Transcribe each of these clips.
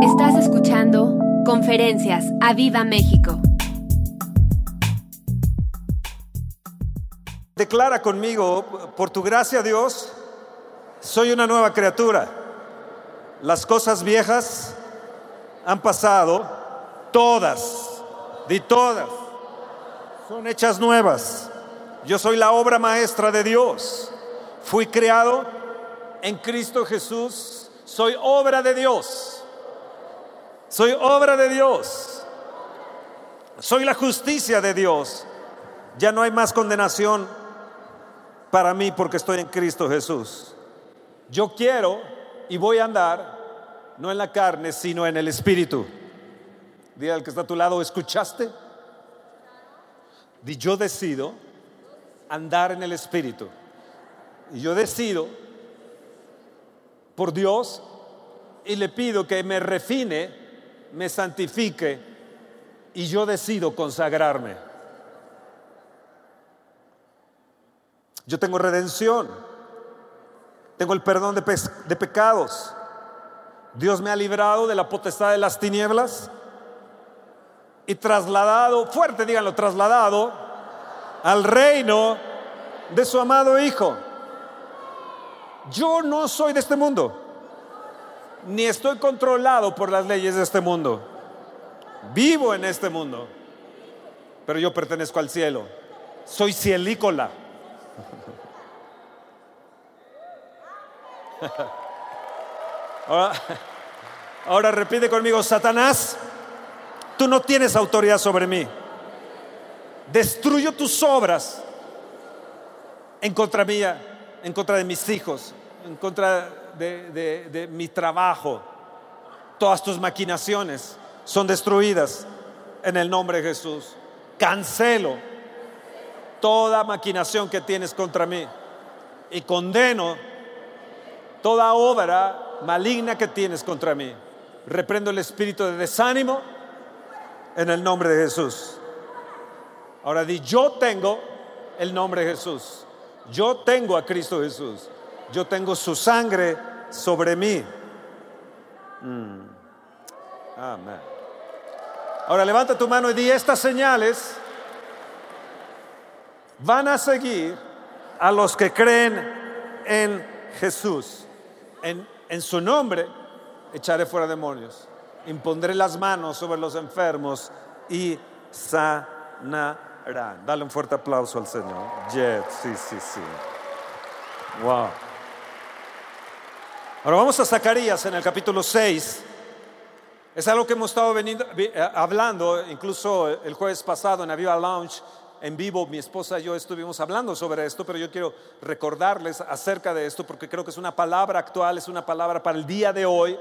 Estás escuchando Conferencias a Viva México. Declara conmigo, por tu gracia Dios, soy una nueva criatura. Las cosas viejas han pasado, todas, de todas, son hechas nuevas. Yo soy la obra maestra de Dios. Fui creado en Cristo Jesús. Soy obra de Dios. Soy obra de Dios. Soy la justicia de Dios. Ya no hay más condenación para mí porque estoy en Cristo Jesús. Yo quiero y voy a andar no en la carne, sino en el Espíritu. Dile al que está a tu lado, ¿escuchaste? Di yo decido andar en el Espíritu. Y yo decido por Dios y le pido que me refine, me santifique y yo decido consagrarme. Yo tengo redención, tengo el perdón de, de pecados. Dios me ha librado de la potestad de las tinieblas y trasladado, fuerte díganlo, trasladado al reino de su amado Hijo. Yo no soy de este mundo, ni estoy controlado por las leyes de este mundo. Vivo en este mundo, pero yo pertenezco al cielo. Soy cielícola. Ahora, repite conmigo, Satanás, tú no tienes autoridad sobre mí. Destruyo tus obras en contra mía, en contra de mis hijos, en contra de, mi trabajo. Todas tus maquinaciones son destruidas en el nombre de Jesús. Cancelo toda maquinación que tienes contra mí y condeno toda obra maligna que tienes contra mí. Reprendo el espíritu de desánimo en el nombre de Jesús. Ahora di, yo tengo el nombre de Jesús. Yo tengo a Cristo Jesús. Yo tengo su sangre sobre mí. Mm. Amén. Ahora levanta tu mano y di, estas señales van a seguir a los que creen en Jesús. En, en su nombre echaré fuera demonios. Impondré las manos sobre los enfermos y sanaré Dale un fuerte aplauso al Señor. Sí, sí, sí. Wow. Ahora vamos a Zacarías en el capítulo 6. Es algo que hemos estado eh, hablando, incluso el jueves pasado en Aviva Lounge, en vivo, mi esposa y yo estuvimos hablando sobre esto, pero yo quiero recordarles acerca de esto porque creo que es una palabra actual, es una palabra para el día de hoy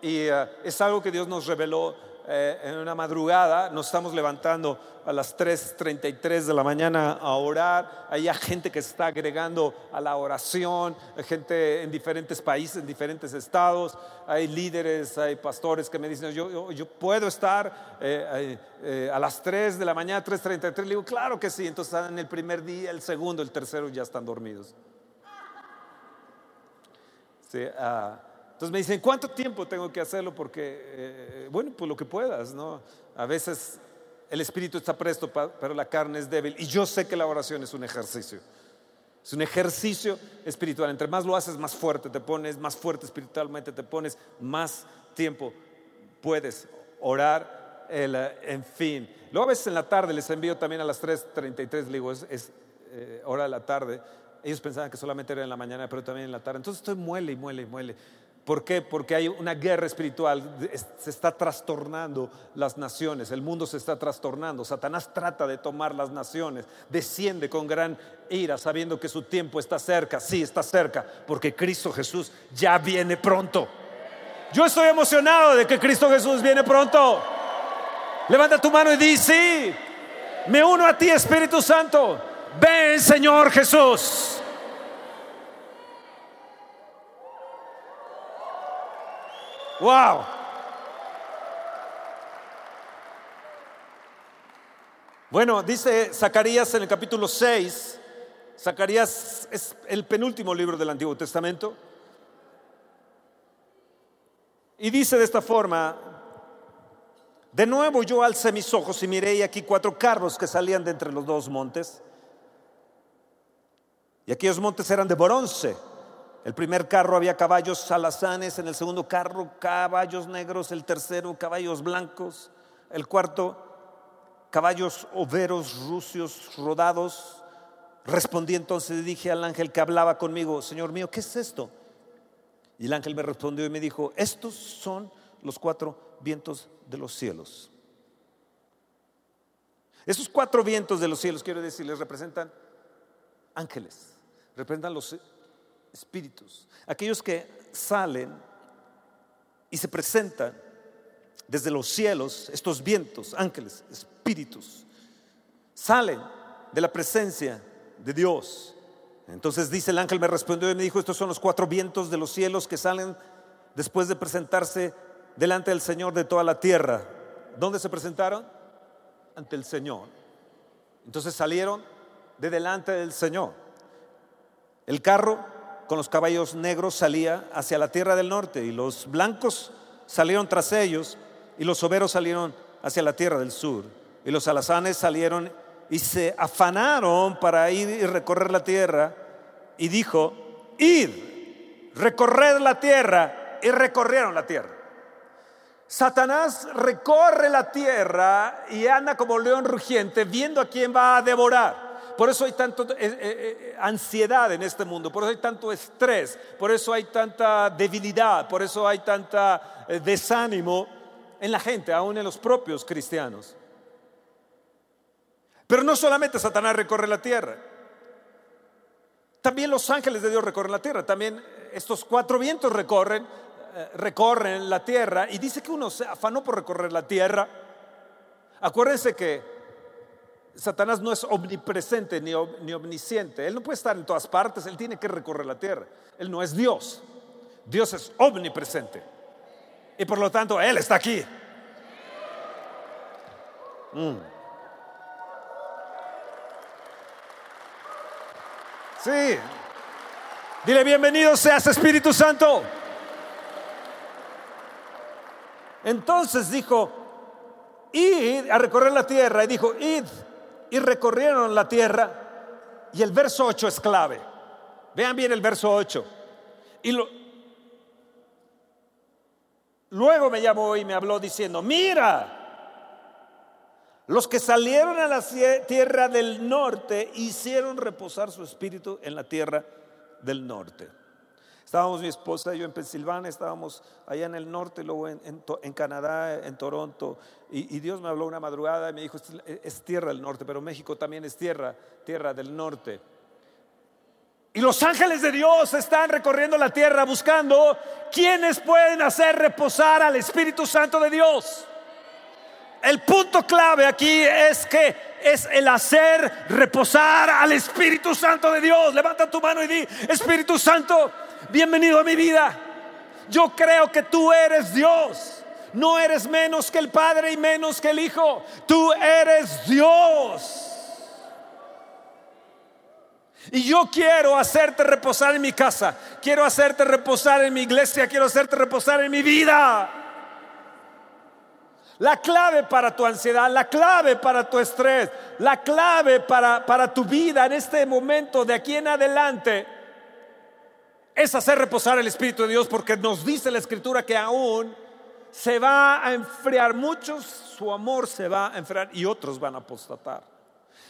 y eh, es algo que Dios nos reveló eh, en una madrugada, nos estamos levantando a las 3.33 de la mañana a orar, hay gente que se está agregando a la oración, gente en diferentes países, en diferentes estados, hay líderes, hay pastores que me dicen, yo, yo, puedo estar eh, eh, a las 3 de la mañana, 3.33, le digo, claro que sí, entonces están en el primer día, el segundo, el tercero ya están dormidos. Sí, uh, entonces me dicen, ¿cuánto tiempo tengo que hacerlo? Porque, eh, bueno, pues lo que puedas, ¿no? A veces el espíritu está presto, pero la carne es débil. Y yo sé que la oración es un ejercicio. Es un ejercicio espiritual. Entre más lo haces, más fuerte te pones, más fuerte espiritualmente te pones, más tiempo puedes orar, eh, en fin. Luego a veces en la tarde les envío también a las 3.33, les digo, es, eh, hora de la tarde. Ellos pensaban que solamente era en la mañana, pero también en la tarde. Entonces estoy muele y muele y muele. ¿Por qué? Porque hay una guerra espiritual, se está trastornando las naciones, el mundo se está trastornando, Satanás trata de tomar las naciones, desciende con gran ira sabiendo que su tiempo está cerca, sí está cerca, porque Cristo Jesús ya viene pronto. Yo estoy emocionado de que Cristo Jesús viene pronto. Levanta tu mano y di, sí, me uno a ti Espíritu Santo, ven Señor Jesús. Wow. Bueno, dice Zacarías en el capítulo 6, Zacarías es el penúltimo libro del Antiguo Testamento. Y dice de esta forma, de nuevo yo alcé mis ojos y miré y aquí cuatro carros que salían de entre los dos montes. Y aquellos montes eran de bronce. El primer carro había caballos alazanes, en el segundo carro caballos negros, el tercero caballos blancos, el cuarto caballos overos, rucios, rodados. Respondí entonces y dije al ángel que hablaba conmigo, Señor mío, ¿qué es esto? Y el ángel me respondió y me dijo, estos son los cuatro vientos de los cielos. Esos cuatro vientos de los cielos, quiero decirles, representan ángeles, representan los espíritus, aquellos que salen y se presentan desde los cielos, estos vientos, ángeles, espíritus, salen de la presencia de Dios. Entonces dice el ángel, me respondió y me dijo, estos son los cuatro vientos de los cielos que salen después de presentarse delante del Señor de toda la tierra. ¿Dónde se presentaron? Ante el Señor. Entonces salieron de delante del Señor. El carro con los caballos negros salía hacia la tierra del norte y los blancos salieron tras ellos y los soberos salieron hacia la tierra del sur y los alazanes salieron y se afanaron para ir y recorrer la tierra y dijo, id, recorred la tierra y recorrieron la tierra. Satanás recorre la tierra y anda como león rugiente viendo a quién va a devorar. Por eso hay tanta eh, eh, eh, ansiedad en este mundo, por eso hay tanto estrés, por eso hay tanta debilidad, por eso hay tanta desánimo en la gente, aún en los propios cristianos. Pero no solamente Satanás recorre la tierra, también los ángeles de Dios recorren la tierra, también estos cuatro vientos recorren, recorren la tierra y dice que uno se afanó por recorrer la tierra. Acuérdense que Satanás no es omnipresente ni, ni omnisciente, él no puede estar en todas partes, él tiene que recorrer la tierra, él no es Dios, Dios es omnipresente y por lo tanto él está aquí. Mm. Sí. Dile bienvenido seas Espíritu Santo. Entonces dijo, id a recorrer la tierra. Y dijo, id. Y recorrieron la tierra. Y el verso 8 es clave. Vean bien el verso 8. Y luego me llamó y me habló diciendo, mira, los que salieron a la tierra del norte hicieron reposar su espíritu en la tierra del norte. Estábamos mi esposa y yo en Pensilvania, estábamos allá en el norte, luego en, Canadá, en Toronto, y, Dios me habló una madrugada y me dijo, es tierra del norte, pero México también es tierra, tierra del norte. Y los ángeles de Dios están recorriendo la tierra buscando quienes pueden hacer reposar al Espíritu Santo de Dios. El punto clave aquí es que es el hacer reposar al Espíritu Santo de Dios. Levanta tu mano y di, Espíritu Santo, bienvenido a mi vida. Yo creo que tú eres Dios. No eres menos que el Padre y menos que el Hijo. Tú eres Dios. Y yo quiero hacerte reposar en mi casa. Quiero hacerte reposar en mi iglesia. Quiero hacerte reposar en mi vida. La clave para tu ansiedad, la clave para tu estrés, la clave para, para tu vida en este momento de aquí en adelante es hacer reposar el Espíritu de Dios porque nos dice la Escritura que aún se va a enfriar, muchos su amor se va a enfriar y otros van a apostatar.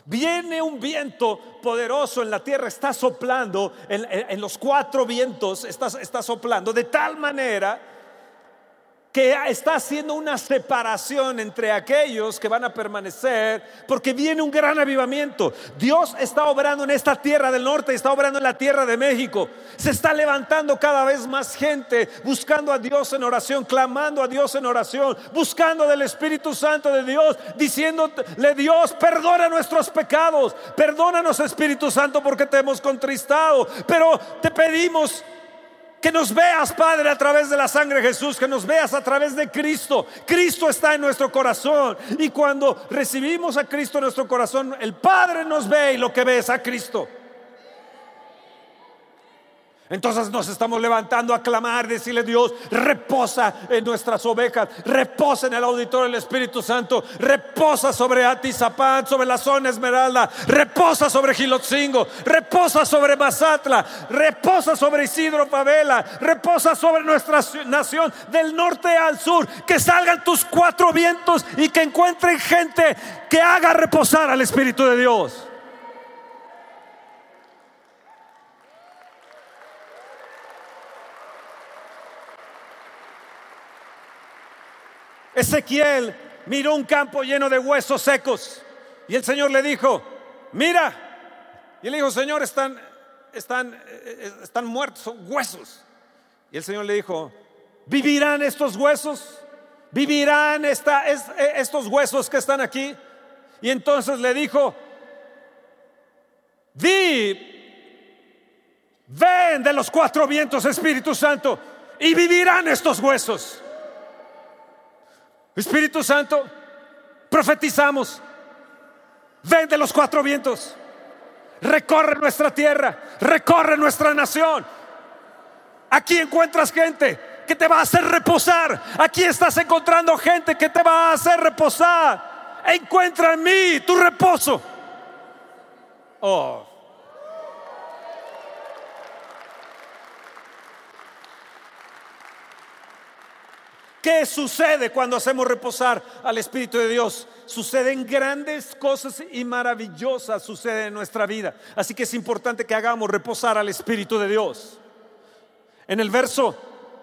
Viene un viento poderoso en la tierra, está soplando, en, los cuatro vientos está, está soplando de tal manera que está haciendo una separación entre aquellos que van a permanecer, porque viene un gran avivamiento. Dios está obrando en esta tierra del norte, está obrando en la tierra de México. Se está levantando cada vez más gente, buscando a Dios en oración, clamando a Dios en oración, buscando del Espíritu Santo de Dios, diciéndole Dios, perdona nuestros pecados, perdónanos Espíritu Santo porque te hemos contristado, pero te pedimos que nos veas, Padre, a través de la sangre de Jesús, que nos veas a través de Cristo. Cristo está en nuestro corazón. Y cuando recibimos a Cristo en nuestro corazón, el Padre nos ve y lo que ve es a Cristo. Entonces nos estamos levantando a clamar, decirle Dios, reposa en nuestras ovejas, reposa en el auditorio del Espíritu Santo, reposa sobre Atizapán, sobre la zona Esmeralda, reposa sobre Gilotzingo, reposa sobre Mazatla, reposa sobre Isidro Favela, reposa sobre nuestra nación del norte al sur, que salgan tus cuatro vientos y que encuentren gente que haga reposar al Espíritu de Dios. Ezequiel miró un campo lleno de huesos secos y el Señor le dijo, mira. Y le dijo, Señor, están, están, eh, están muertos, son huesos. Y el Señor le dijo, ¿vivirán estos huesos? ¿Vivirán esta, eh, estos huesos que están aquí? Y entonces le dijo, di, ven de los cuatro vientos, Espíritu Santo, y vivirán estos huesos. Espíritu Santo, profetizamos. Ven de los cuatro vientos. Recorre nuestra tierra. Recorre nuestra nación. Aquí encuentras gente que te va a hacer reposar. Aquí estás encontrando gente que te va a hacer reposar. Encuentra en mí tu reposo. Oh. ¿Qué sucede cuando hacemos reposar al Espíritu de Dios? Suceden grandes cosas y maravillosas suceden en nuestra vida. Así que es importante que hagamos reposar al Espíritu de Dios. En el verso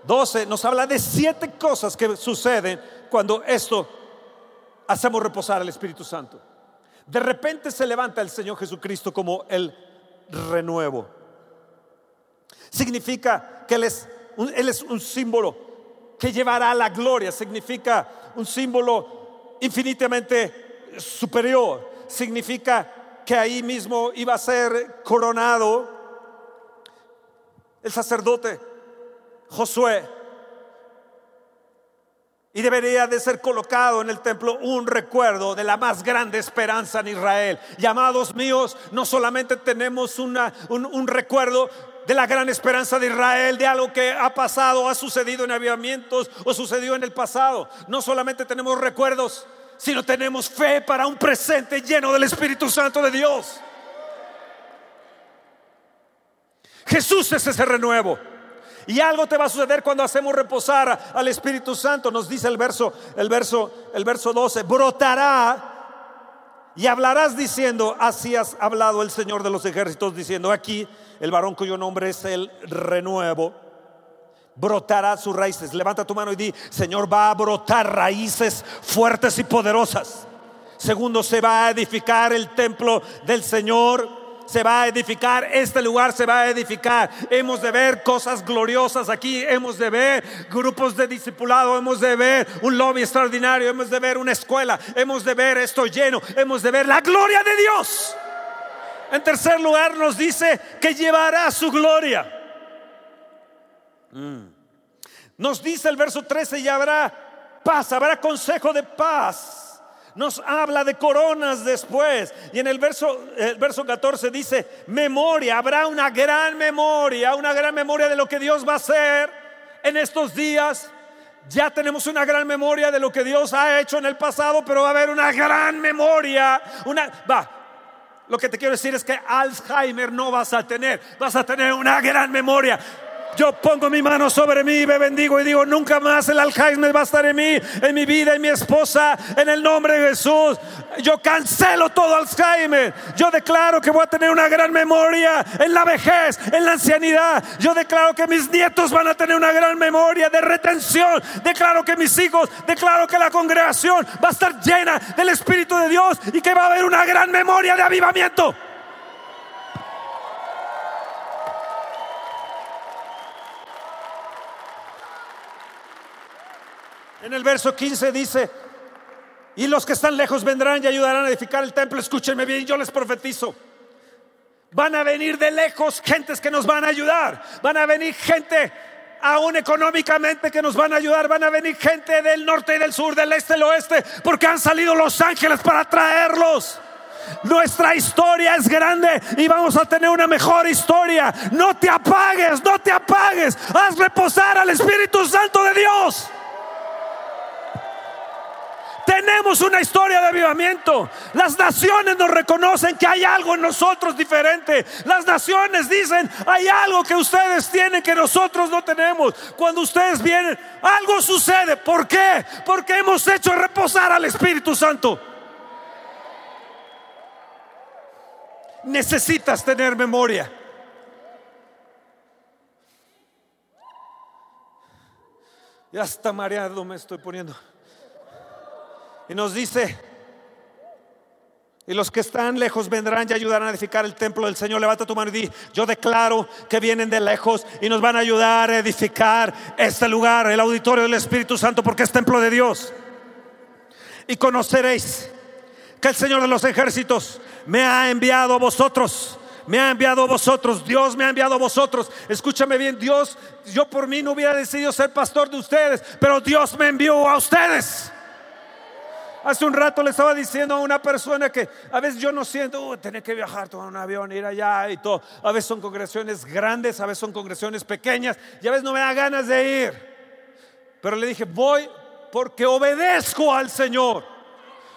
12 nos habla de siete cosas que suceden cuando esto hacemos reposar al Espíritu Santo. De repente se levanta el Señor Jesucristo como el renuevo. Significa que Él es un, él es un símbolo que llevará la gloria. Significa un símbolo infinitamente superior. Significa que ahí mismo iba a ser coronado el sacerdote Josué. Y debería de ser colocado en el templo un recuerdo de la más grande esperanza en Israel. Llamados míos, no solamente tenemos una, un, un recuerdo de la gran esperanza de Israel, de algo que ha pasado, ha sucedido en avivamientos o sucedió en el pasado. No solamente tenemos recuerdos, sino tenemos fe para un presente lleno del Espíritu Santo de Dios. Jesús es ese renuevo. Y algo te va a suceder cuando hacemos reposar al Espíritu Santo. Nos dice el verso, el verso, el verso 12, brotará y hablarás diciendo, así has hablado el Señor de los ejércitos diciendo, aquí el varón cuyo nombre es el renuevo, brotará sus raíces. Levanta tu mano y di, Señor, va a brotar raíces fuertes y poderosas. Segundo, se va a edificar el templo del Señor se va a edificar, este lugar se va a edificar. Hemos de ver cosas gloriosas aquí, hemos de ver grupos de discipulado, hemos de ver un lobby extraordinario, hemos de ver una escuela, hemos de ver esto lleno, hemos de ver la gloria de Dios. En tercer lugar nos dice que llevará su gloria. Mm. Nos dice el verso 13 y habrá paz, habrá consejo de paz. Nos habla de coronas después. Y en el verso, el verso 14 dice, memoria, habrá una gran memoria, una gran memoria de lo que Dios va a hacer en estos días. Ya tenemos una gran memoria de lo que Dios ha hecho en el pasado, pero va a haber una gran memoria. Una, va, lo que te quiero decir es que Alzheimer no vas a tener, vas a tener una gran memoria. Yo pongo mi mano sobre mí, me bendigo y digo, nunca más el Alzheimer va a estar en mí, en mi vida, en mi esposa, en el nombre de Jesús. Yo cancelo todo Alzheimer. Yo declaro que voy a tener una gran memoria en la vejez, en la ancianidad. Yo declaro que mis nietos van a tener una gran memoria de retención. Declaro que mis hijos, declaro que la congregación va a estar llena del Espíritu de Dios y que va a haber una gran memoria de avivamiento. En el verso 15 dice, y los que están lejos vendrán y ayudarán a edificar el templo. Escúchenme bien, yo les profetizo. Van a venir de lejos gentes que nos van a ayudar. Van a venir gente aún económicamente que nos van a ayudar. Van a venir gente del norte y del sur, del este y del oeste, porque han salido los ángeles para traerlos. Nuestra historia es grande y vamos a tener una mejor historia. No te apagues, no te apagues. Haz reposar al Espíritu Santo de Dios. Tenemos una historia de avivamiento. Las naciones nos reconocen que hay algo en nosotros diferente. Las naciones dicen, hay algo que ustedes tienen que nosotros no tenemos. Cuando ustedes vienen, algo sucede. ¿Por qué? Porque hemos hecho reposar al Espíritu Santo. Necesitas tener memoria. Ya está mareado me estoy poniendo. Y nos dice, y los que están lejos vendrán y ayudarán a edificar el templo del Señor. Levanta tu mano y di, yo declaro que vienen de lejos y nos van a ayudar a edificar este lugar, el auditorio del Espíritu Santo, porque es templo de Dios. Y conoceréis que el Señor de los ejércitos me ha enviado a vosotros. Me ha enviado a vosotros, Dios me ha enviado a vosotros. Escúchame bien, Dios, yo por mí no hubiera decidido ser pastor de ustedes, pero Dios me envió a ustedes. Hace un rato le estaba diciendo a una persona que a veces yo no siento, uh, tener que viajar, tomar un avión, ir allá y todo. A veces son congregaciones grandes, a veces son congregaciones pequeñas y a veces no me da ganas de ir. Pero le dije, voy porque obedezco al Señor.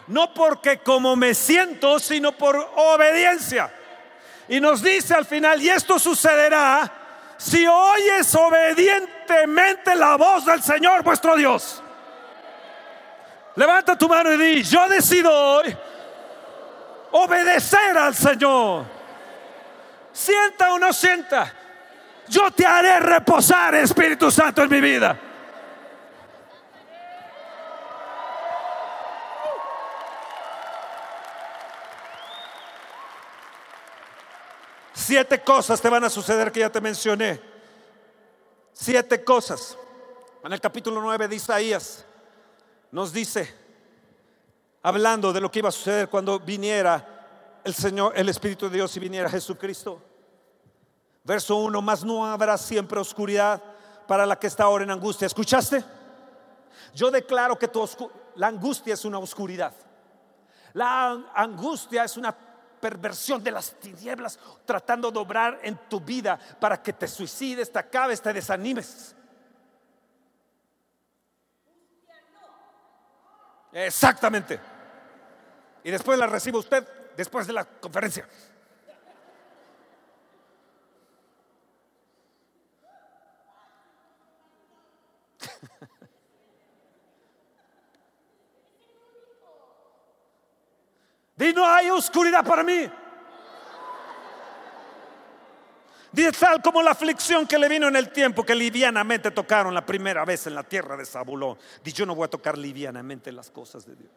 No porque como me siento, sino por obediencia. Y nos dice al final, y esto sucederá si oyes obedientemente la voz del Señor vuestro Dios. Levanta tu mano y di, yo decido hoy obedecer al Señor. Sienta o no sienta, yo te haré reposar, Espíritu Santo, en mi vida. Siete cosas te van a suceder que ya te mencioné. Siete cosas. En el capítulo 9 de Isaías nos dice, hablando de lo que iba a suceder cuando viniera el Señor, el Espíritu de Dios y viniera Jesucristo. Verso 1, más no habrá siempre oscuridad para la que está ahora en angustia. ¿Escuchaste? Yo declaro que tu la angustia es una oscuridad. La angustia es una perversión de las tinieblas tratando de obrar en tu vida para que te suicides, te acabes, te desanimes. Exactamente. Y después la recibe usted después de la conferencia. Di no hay oscuridad para mí. Dice tal como la aflicción que le vino en el tiempo que livianamente tocaron la primera vez en la tierra de Zabulón. Dice yo no voy a tocar livianamente las cosas de Dios.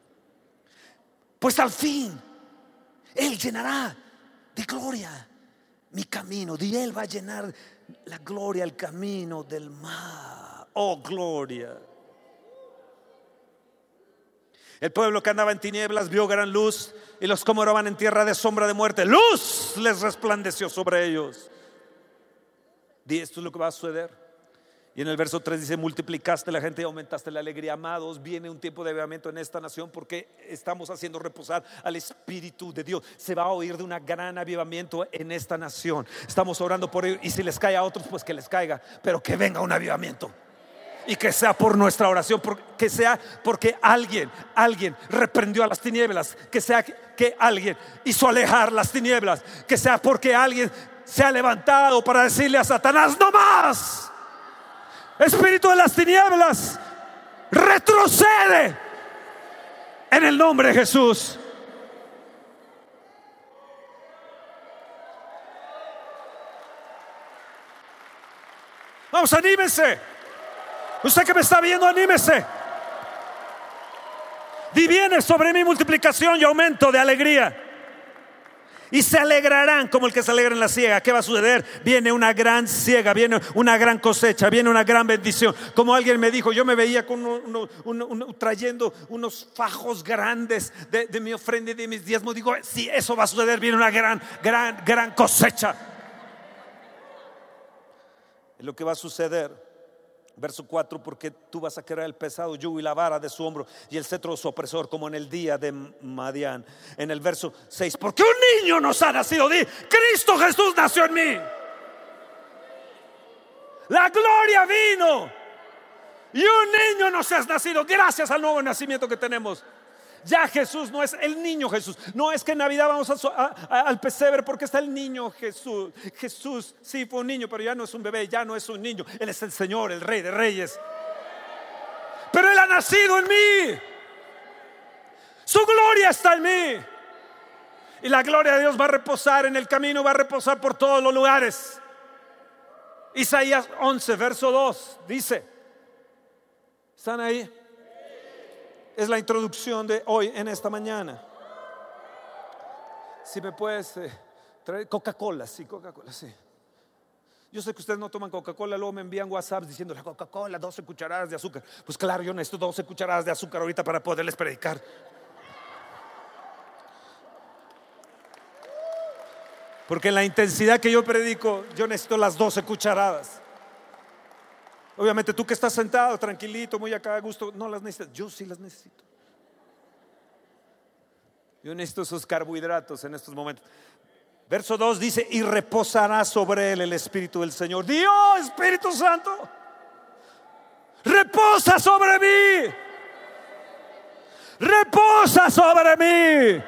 Pues al fin, Él llenará de gloria mi camino. Y Él va a llenar la gloria, el camino del mar. Oh, gloria. El pueblo que andaba en tinieblas vio gran luz y los moraban en tierra de sombra de muerte, luz les resplandeció sobre ellos. Di esto es lo que va a suceder. Y en el verso 3 dice, multiplicaste la gente y aumentaste la alegría. Amados, viene un tiempo de avivamiento en esta nación porque estamos haciendo reposar al Espíritu de Dios. Se va a oír de un gran avivamiento en esta nación. Estamos orando por ello. Y si les cae a otros, pues que les caiga. Pero que venga un avivamiento. Y que sea por nuestra oración, que sea porque alguien, alguien reprendió a las tinieblas, que sea que alguien hizo alejar las tinieblas, que sea porque alguien se ha levantado para decirle a Satanás, no más. Espíritu de las tinieblas, retrocede en el nombre de Jesús. Vamos, anímese. Usted que me está viendo, anímese. Diviene sobre mi multiplicación y aumento de alegría y se alegrarán como el que se alegra en la ciega. ¿Qué va a suceder? Viene una gran ciega, viene una gran cosecha, viene una gran bendición. Como alguien me dijo, yo me veía trayendo unos fajos grandes de, mi ofrenda y de mis diezmos. Digo, si eso va a suceder, viene una gran, gran, gran cosecha. Lo que va a suceder, Verso 4, porque tú vas a querer el pesado yugo y la vara de su hombro y el cetro de su opresor como en el día de Madián. En el verso 6, porque un niño nos ha nacido, di, Cristo Jesús nació en mí. La gloria vino y un niño nos ha nacido gracias al nuevo nacimiento que tenemos. Ya Jesús no es el niño Jesús. No es que en Navidad vamos al pesebre porque está el niño Jesús. Jesús sí fue un niño, pero ya no es un bebé, ya no es un niño. Él es el Señor, el Rey de Reyes. Pero Él ha nacido en mí. Su gloria está en mí. Y la gloria de Dios va a reposar en el camino, va a reposar por todos los lugares. Isaías 11, verso 2, dice, ¿están ahí? Es la introducción de hoy en esta mañana. Si me puedes eh, traer Coca-Cola, sí, Coca-Cola, sí. Yo sé que ustedes no toman Coca-Cola, luego me envían WhatsApp diciendo la Coca-Cola, 12 cucharadas de azúcar. Pues claro, yo necesito 12 cucharadas de azúcar ahorita para poderles predicar. Porque en la intensidad que yo predico, yo necesito las 12 cucharadas. Obviamente tú que estás sentado tranquilito, muy acá a gusto, no las necesitas. Yo sí las necesito. Yo necesito esos carbohidratos en estos momentos. Verso 2 dice, y reposará sobre él el Espíritu del Señor. Dios, Espíritu Santo, reposa sobre mí. Reposa sobre mí.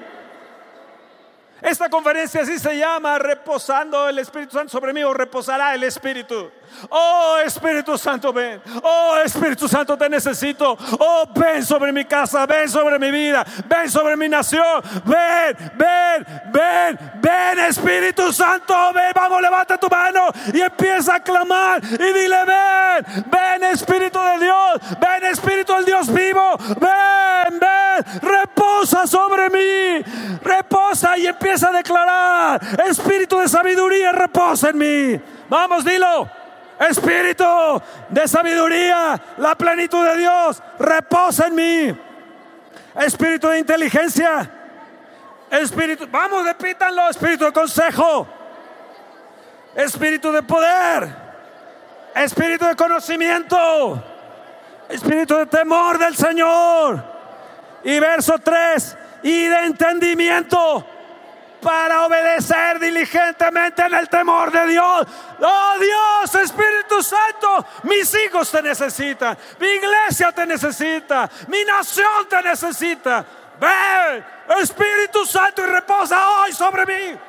Esta conferencia así se llama, reposando el Espíritu Santo sobre mí o reposará el Espíritu. Oh Espíritu Santo, ven. Oh Espíritu Santo, te necesito. Oh, ven sobre mi casa, ven sobre mi vida, ven sobre mi nación. Ven, ven, ven, ven Espíritu Santo, ven. Vamos, levanta tu mano y empieza a clamar y dile, ven, ven Espíritu de Dios, ven Espíritu del Dios vivo, ven, ven, reposa sobre mí, reposa y empieza a declarar, Espíritu de sabiduría, reposa en mí. Vamos, dilo. Espíritu de sabiduría, la plenitud de Dios, reposa en mí. Espíritu de inteligencia, espíritu, vamos, repítanlo, espíritu de consejo, espíritu de poder, espíritu de conocimiento, espíritu de temor del Señor. Y verso 3, y de entendimiento para obedecer diligentemente en el temor de Dios. Oh Dios, Espíritu Santo, mis hijos te necesitan, mi iglesia te necesita, mi nación te necesita. Ven, Espíritu Santo, y reposa hoy sobre mí.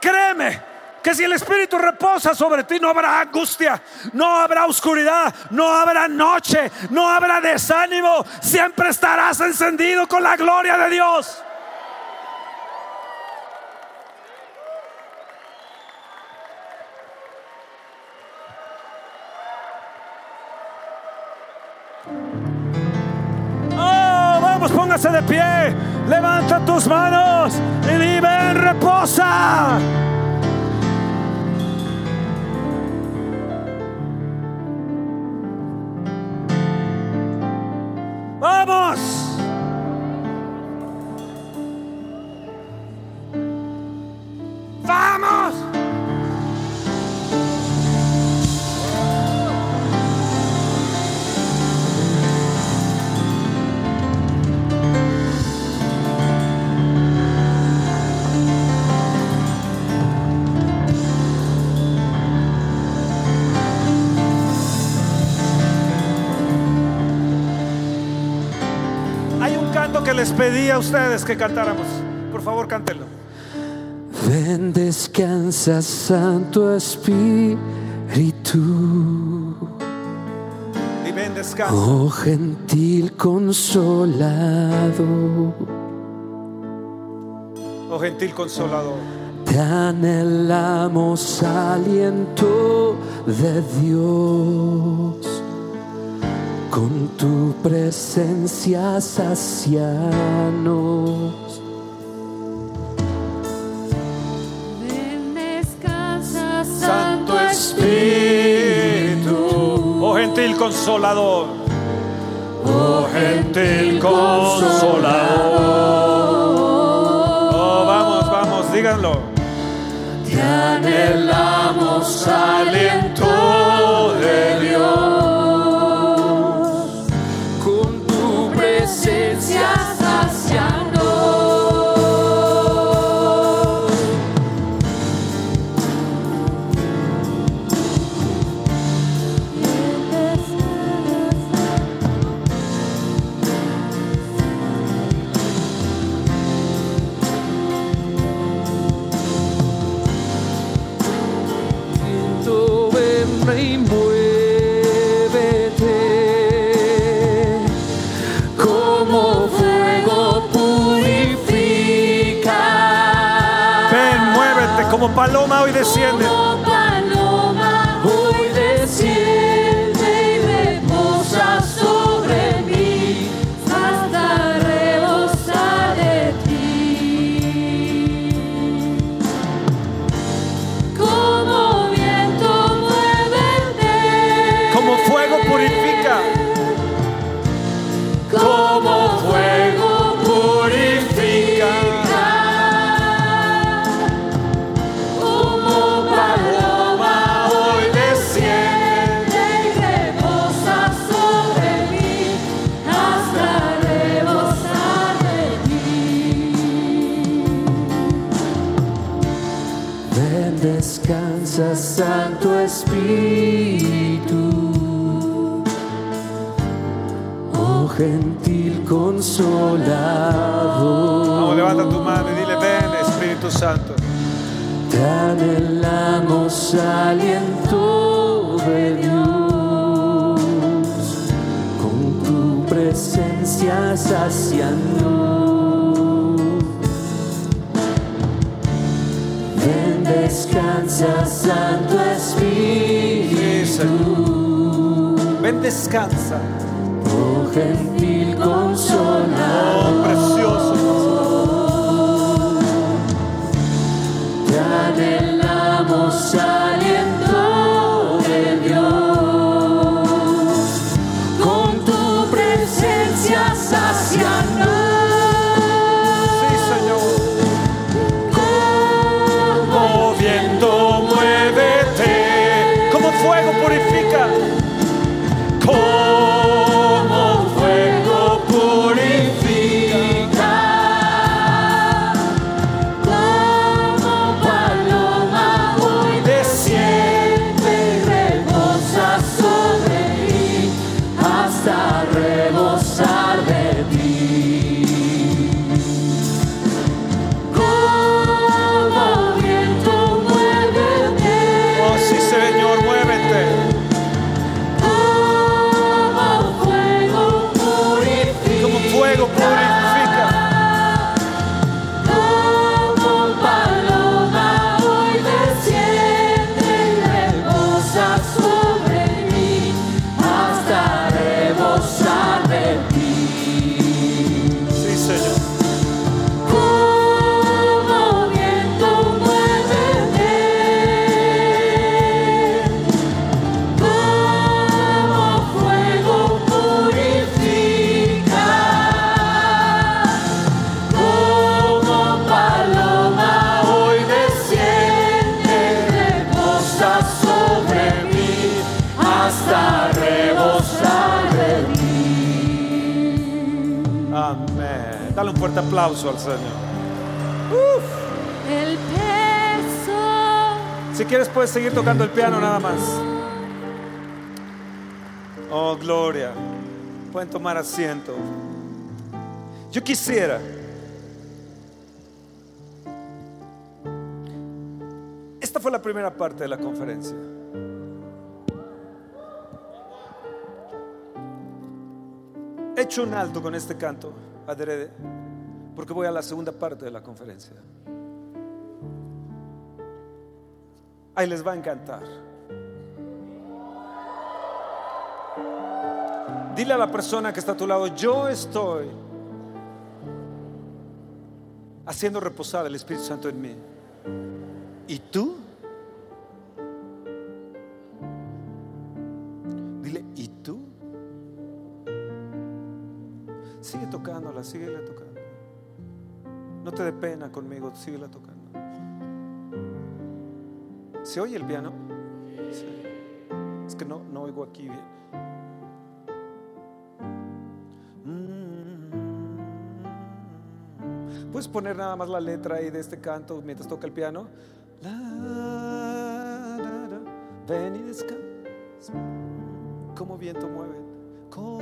Créeme, que si el Espíritu reposa sobre ti no habrá angustia, no habrá oscuridad, no habrá noche, no habrá desánimo, siempre estarás encendido con la gloria de Dios. Oh, póngase de pie, levanta tus manos y dime, reposa. Pedí a ustedes que cantáramos. Por favor, cántenlo. Ven, descansa, Santo Espíritu. Y ven, descansa. Oh, gentil consolado. Oh, gentil consolador. Te anhelamos aliento de Dios con tu presencia sacianos. Ven, descansa, Santo Espíritu, oh gentil consolador, oh gentil consolador. Oh, vamos, vamos, díganlo. Te anhelamos aliento de paloma hoy desciende. Gentil consolador. Vamos, levanta tu mano y dile, ven Espíritu Santo. Te anhelamos aliento de Dios, con tu presencia saciando. Ven, descansa, Santo Espíritu, Ven, descansa. oh gentil. Precioso. Te Dale un fuerte aplauso al Señor. El peso Si quieres puedes seguir tocando el piano nada más. Oh, gloria. Pueden tomar asiento. Yo quisiera. Esta fue la primera parte de la conferencia. Hecho un alto con este canto, adrede, porque voy a la segunda parte de la conferencia. Ahí les va a encantar. Dile a la persona que está a tu lado, yo estoy haciendo reposar el Espíritu Santo en mí. ¿Y tú? Tocándola, síguela tocando. No te dé pena conmigo, síguela tocando. ¿Se oye el piano? Sí. Es que no, no oigo aquí bien. Mm. ¿Puedes poner nada más la letra ahí de este canto mientras toca el piano? La. Ven y descansa. Como viento mueve. Como,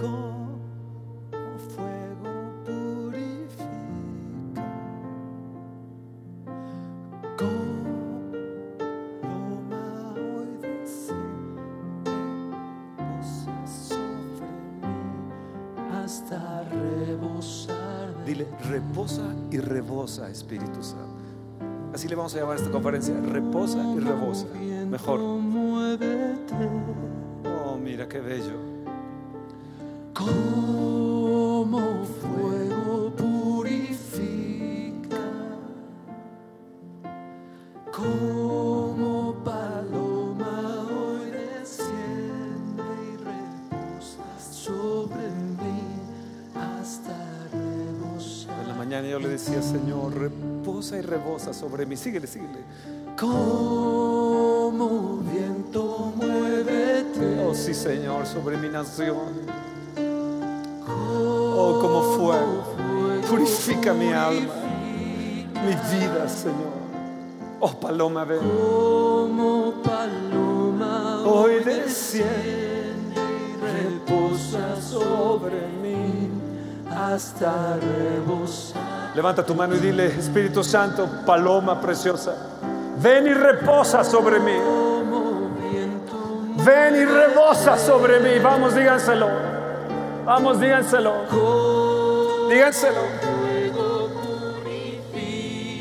como Espíritu Santo. Así le vamos a llamar a esta conferencia, reposa y rebosa. Mejor. Oh, mira qué bello. como fuego mañana yo le decía, Señor, reposa y rebosa sobre mí. Síguele, síguele. como viento muévete Oh, sí, Señor, sobre mi nación. Oh, como fuego. Purifica mi alma, mi vida, Señor. Oh, paloma, ven. como paloma Hoy desciende y reposa sobre mí hasta rebosar. Levanta tu mano y dile, Espíritu Santo, paloma preciosa, ven y reposa sobre mí. Ven y rebosa sobre mí. Vamos, díganselo. Vamos, díganselo. Díganselo.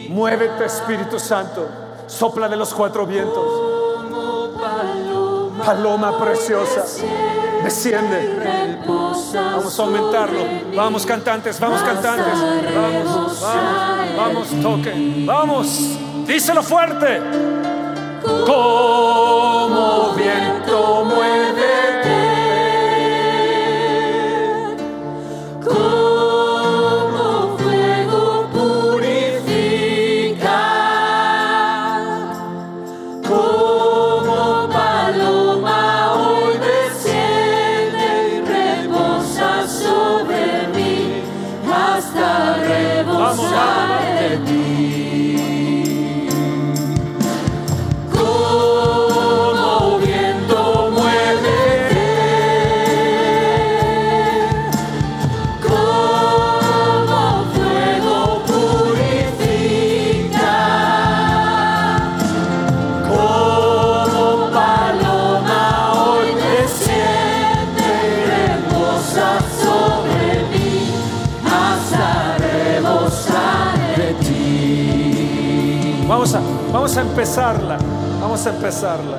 Muévete, Espíritu Santo. Sopla de los cuatro vientos. Paloma preciosa. Desciende. Vamos a aumentarlo. Vamos, cantantes. Vamos, cantantes. Vamos, vamos, vamos, toquen. Vamos. Díselo fuerte. Como viento muévete. Empezarla. Vamos a empezarla.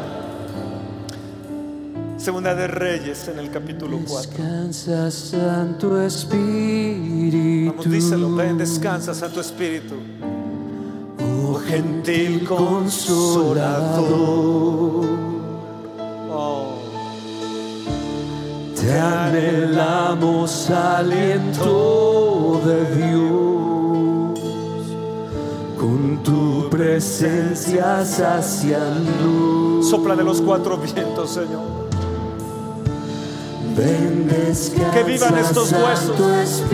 Segunda de Reyes en el capítulo 4. Descansa Santo Espíritu. Vamos, díselo. Ven, descansa, Santo Espíritu. Oh gentil consolador, Oh, te anhelamos aliento de Dios, tu presencia saciando. sopla de los cuatro vientos, Señor. Ven, Que vivan estos huesos.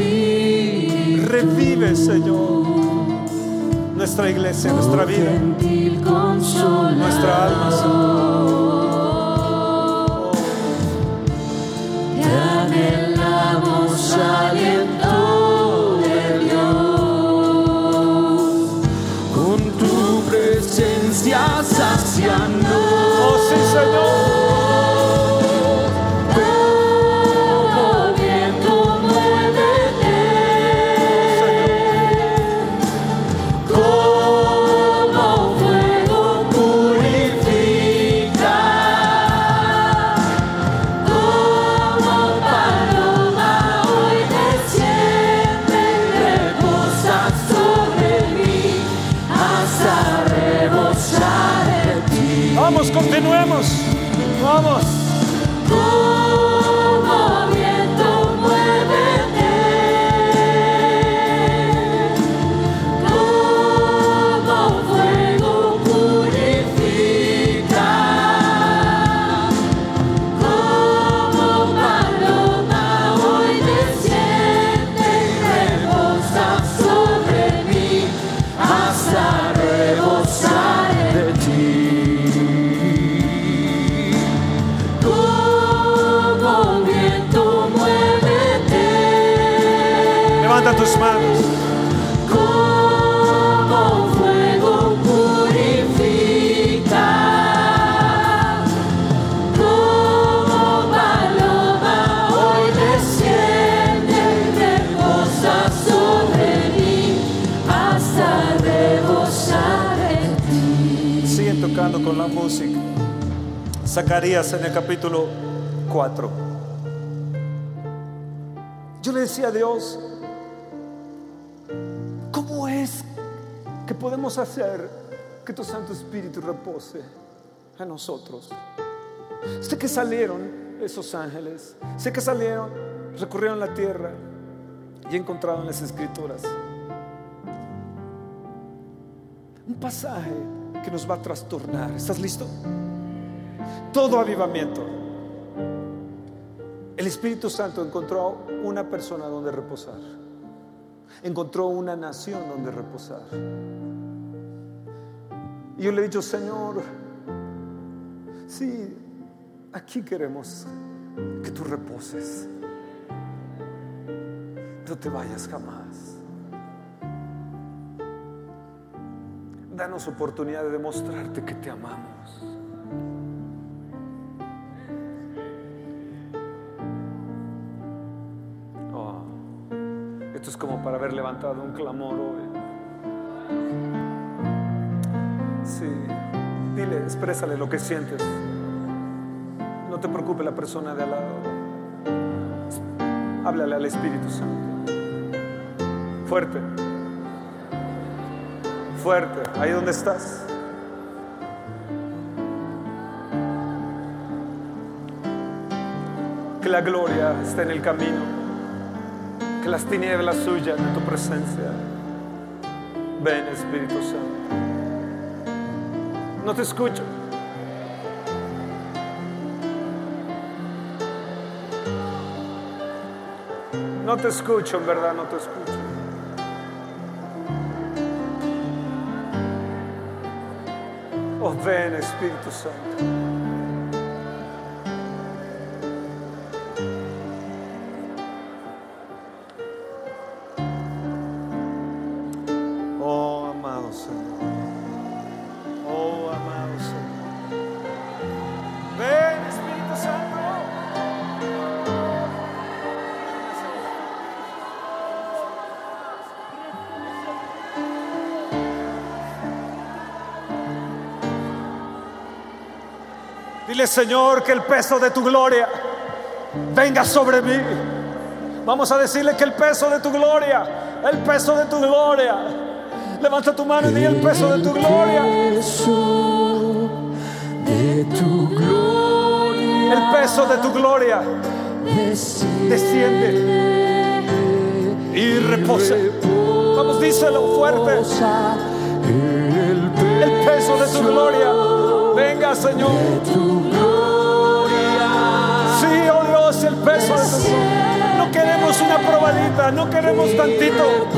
Revive, Señor, nuestra iglesia, nuestra oh vida, gentil consolador. nuestra alma, Señor. Te anhelamos Oh, Zacarías en el capítulo 4. Yo le decía a Dios, ¿cómo es que podemos hacer que tu Santo Espíritu repose en nosotros? Sé que salieron esos ángeles, sé que salieron, recorrieron la tierra y encontraron las escrituras. Un pasaje que nos va a trastornar. ¿Estás listo? Todo avivamiento. El Espíritu Santo encontró una persona donde reposar. Encontró una nación donde reposar. Y yo le he dicho, Señor, sí, aquí queremos que tú reposes. No te vayas jamás. Danos oportunidad de demostrarte que te amamos. Es como para haber levantado un clamor hoy. Sí, dile, exprésale lo que sientes. No te preocupe la persona de al lado. Háblale al Espíritu Santo. Fuerte. Fuerte, ahí donde estás. Que la gloria esté en el camino. Que las tinieblas huyan de tu presencia. Ven, Espíritu Santo. No te escucho. No te escucho, en verdad, no te escucho. Oh, ven, Espíritu Santo. Señor, que el peso de tu gloria venga sobre mí. Vamos a decirle que el peso de tu gloria, el peso de tu gloria. Levanta tu mano y di el peso de tu gloria. Peso de tu gloria El peso de tu gloria desciende y reposa. Vamos, díselo fuerte. El peso de tu gloria. Venga, Señor. No queremos una probadita, no queremos tantito.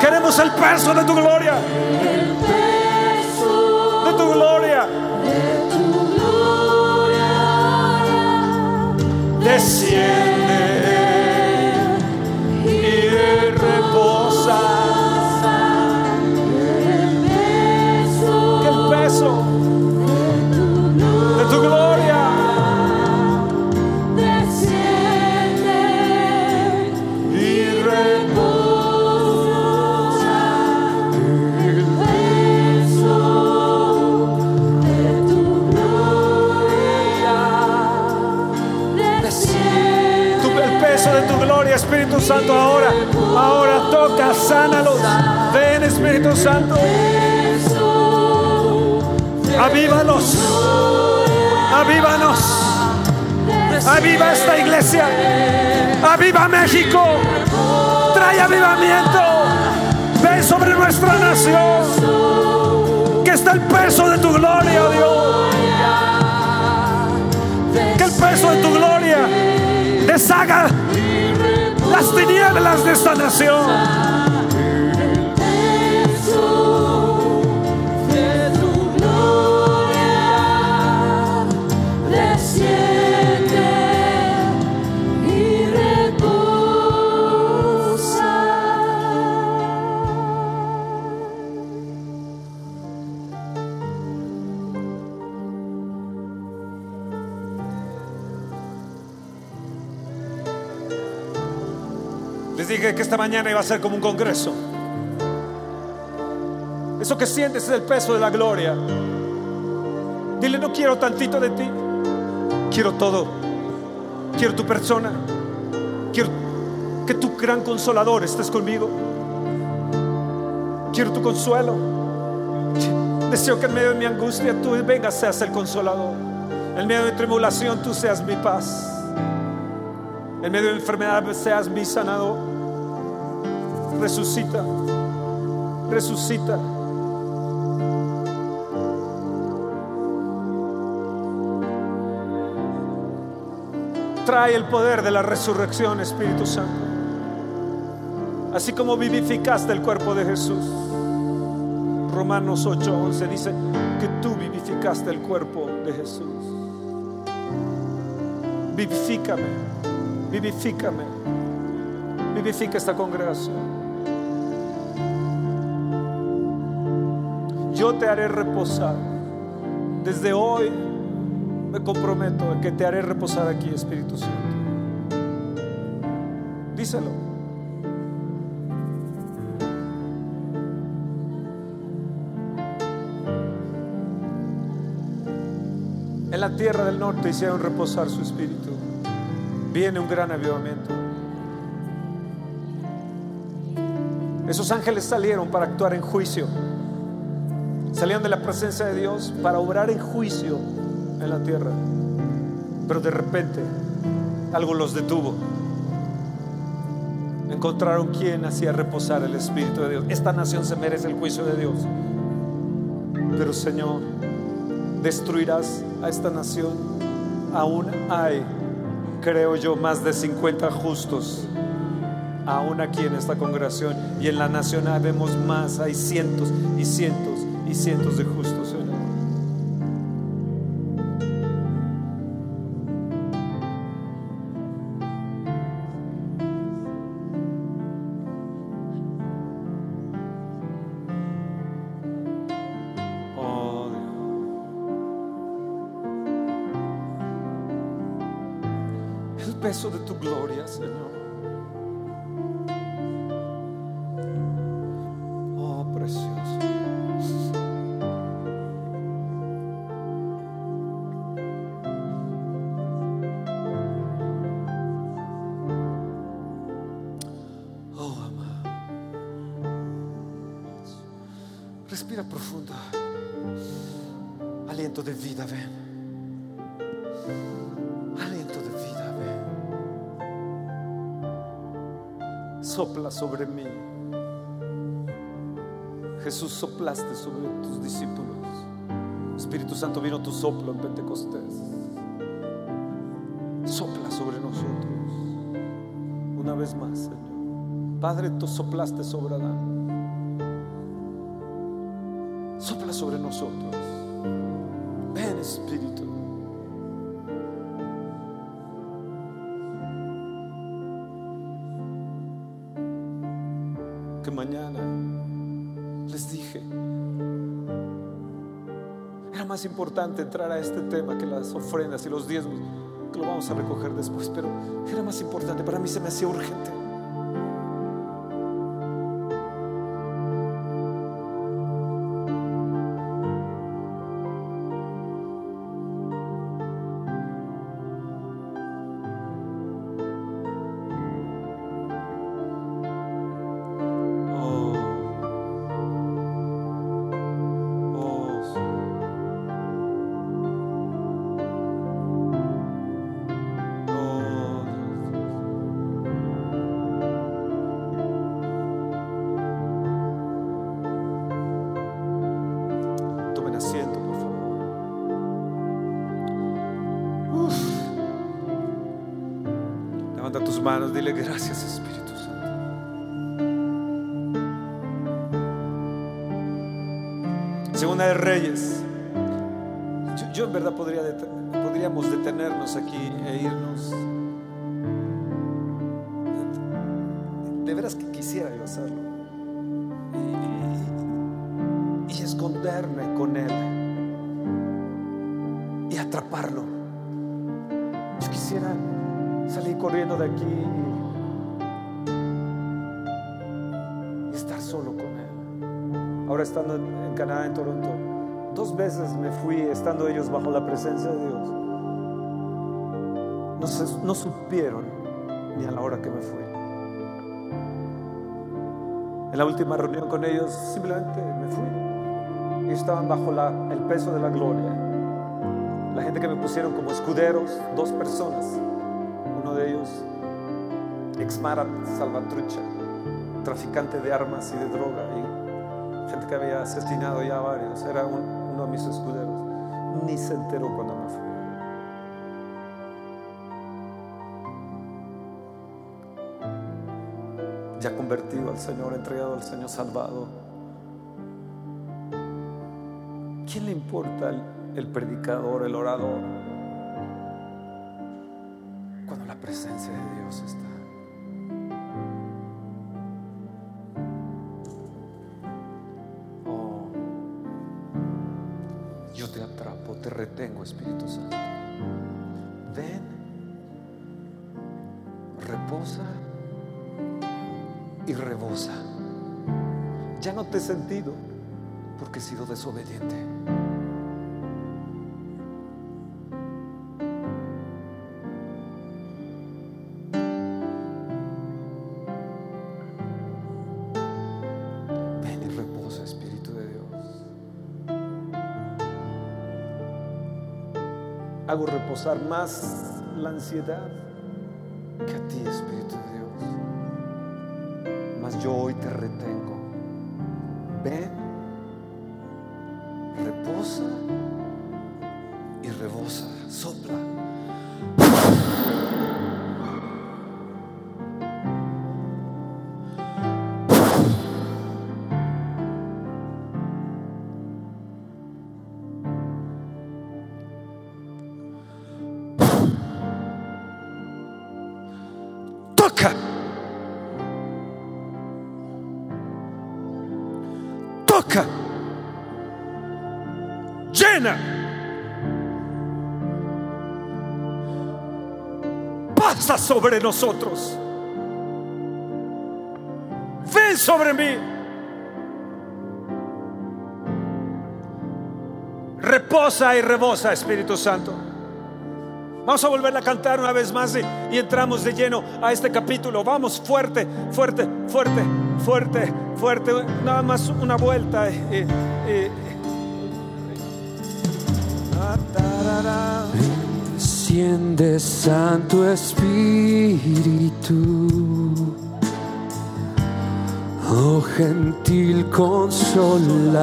Queremos el peso de tu gloria. De tu gloria. Desciende Santo, ahora, ahora toca, sánalos. Ven, Espíritu Santo, avívanos, avívanos, aviva esta iglesia, aviva México, trae avivamiento, ven sobre nuestra nación, que está el peso de tu gloria, Dios, que el peso de tu gloria deshaga las tinieblas de esta nación. Esta mañana iba a ser como un congreso. Eso que sientes es el peso de la gloria. Dile, no quiero tantito de ti, quiero todo. Quiero tu persona. Quiero que tu gran consolador estés conmigo. Quiero tu consuelo. Deseo que en medio de mi angustia tú vengas, seas el consolador. En medio de mi tribulación tú seas mi paz. En medio de enfermedad seas mi sanador. Resucita. Resucita. Trae el poder de la resurrección, Espíritu Santo. Así como vivificaste el cuerpo de Jesús. Romanos 8:11 dice que tú vivificaste el cuerpo de Jesús. Vivifícame, vivifícame, vivifica esta congregación. Yo te haré reposar. Desde hoy me comprometo a que te haré reposar aquí, Espíritu Santo. Díselo. En la tierra del norte hicieron reposar su espíritu. Viene un gran avivamiento. Esos ángeles salieron para actuar en juicio. Salieron de la presencia de Dios para obrar en juicio en la tierra. Pero de repente algo los detuvo. Encontraron quien hacía reposar el Espíritu de Dios. Esta nación se merece el juicio de Dios. Pero Señor, destruirás a esta nación. Aún hay, creo yo, más de 50 justos. Aún aquí en esta congregación y en la nación vemos más, hay cientos y cientos y cientos de justos, sobre mí. Jesús soplaste sobre tus discípulos. Espíritu Santo vino tu soplo en Pentecostés. Sopla sobre nosotros. Una vez más, Señor. Padre, tú soplaste sobre Adán. Sopla sobre nosotros. Ven, Espíritu. Que mañana les dije, era más importante entrar a este tema que las ofrendas y los diezmos, que lo vamos a recoger después, pero era más importante, para mí se me hacía urgente. Presencia de Dios. No, supieron ni a la hora que me fui. En la última reunión con ellos simplemente me fui. Y estaban bajo la- el peso de la gloria. La gente que me pusieron como escuderos, dos personas. Uno de ellos, Exmara Salvatrucha, traficante de armas y de droga. Y gente que había asesinado ya varios. Era un- uno de mis escuderos. Ni se enteró cuando me. Ya convertido al Señor, entregado al Señor, salvado. ¿Quién le importa el predicador, el orador? Cuando la presencia de Dios está. Te retengo, Espíritu Santo. Ven, reposa y rebosa. Ya no te he sentido porque he sido desobediente. Reposar más la ansiedad sobre nosotros. Ven sobre mí. Reposa y rebosa, Espíritu Santo. Vamos a volver a cantar una vez más y, y entramos de lleno a este capítulo. Vamos fuerte, fuerte, fuerte, fuerte, fuerte. Nada más una vuelta. eh, Desciende Santo Espíritu, oh gentil consolado.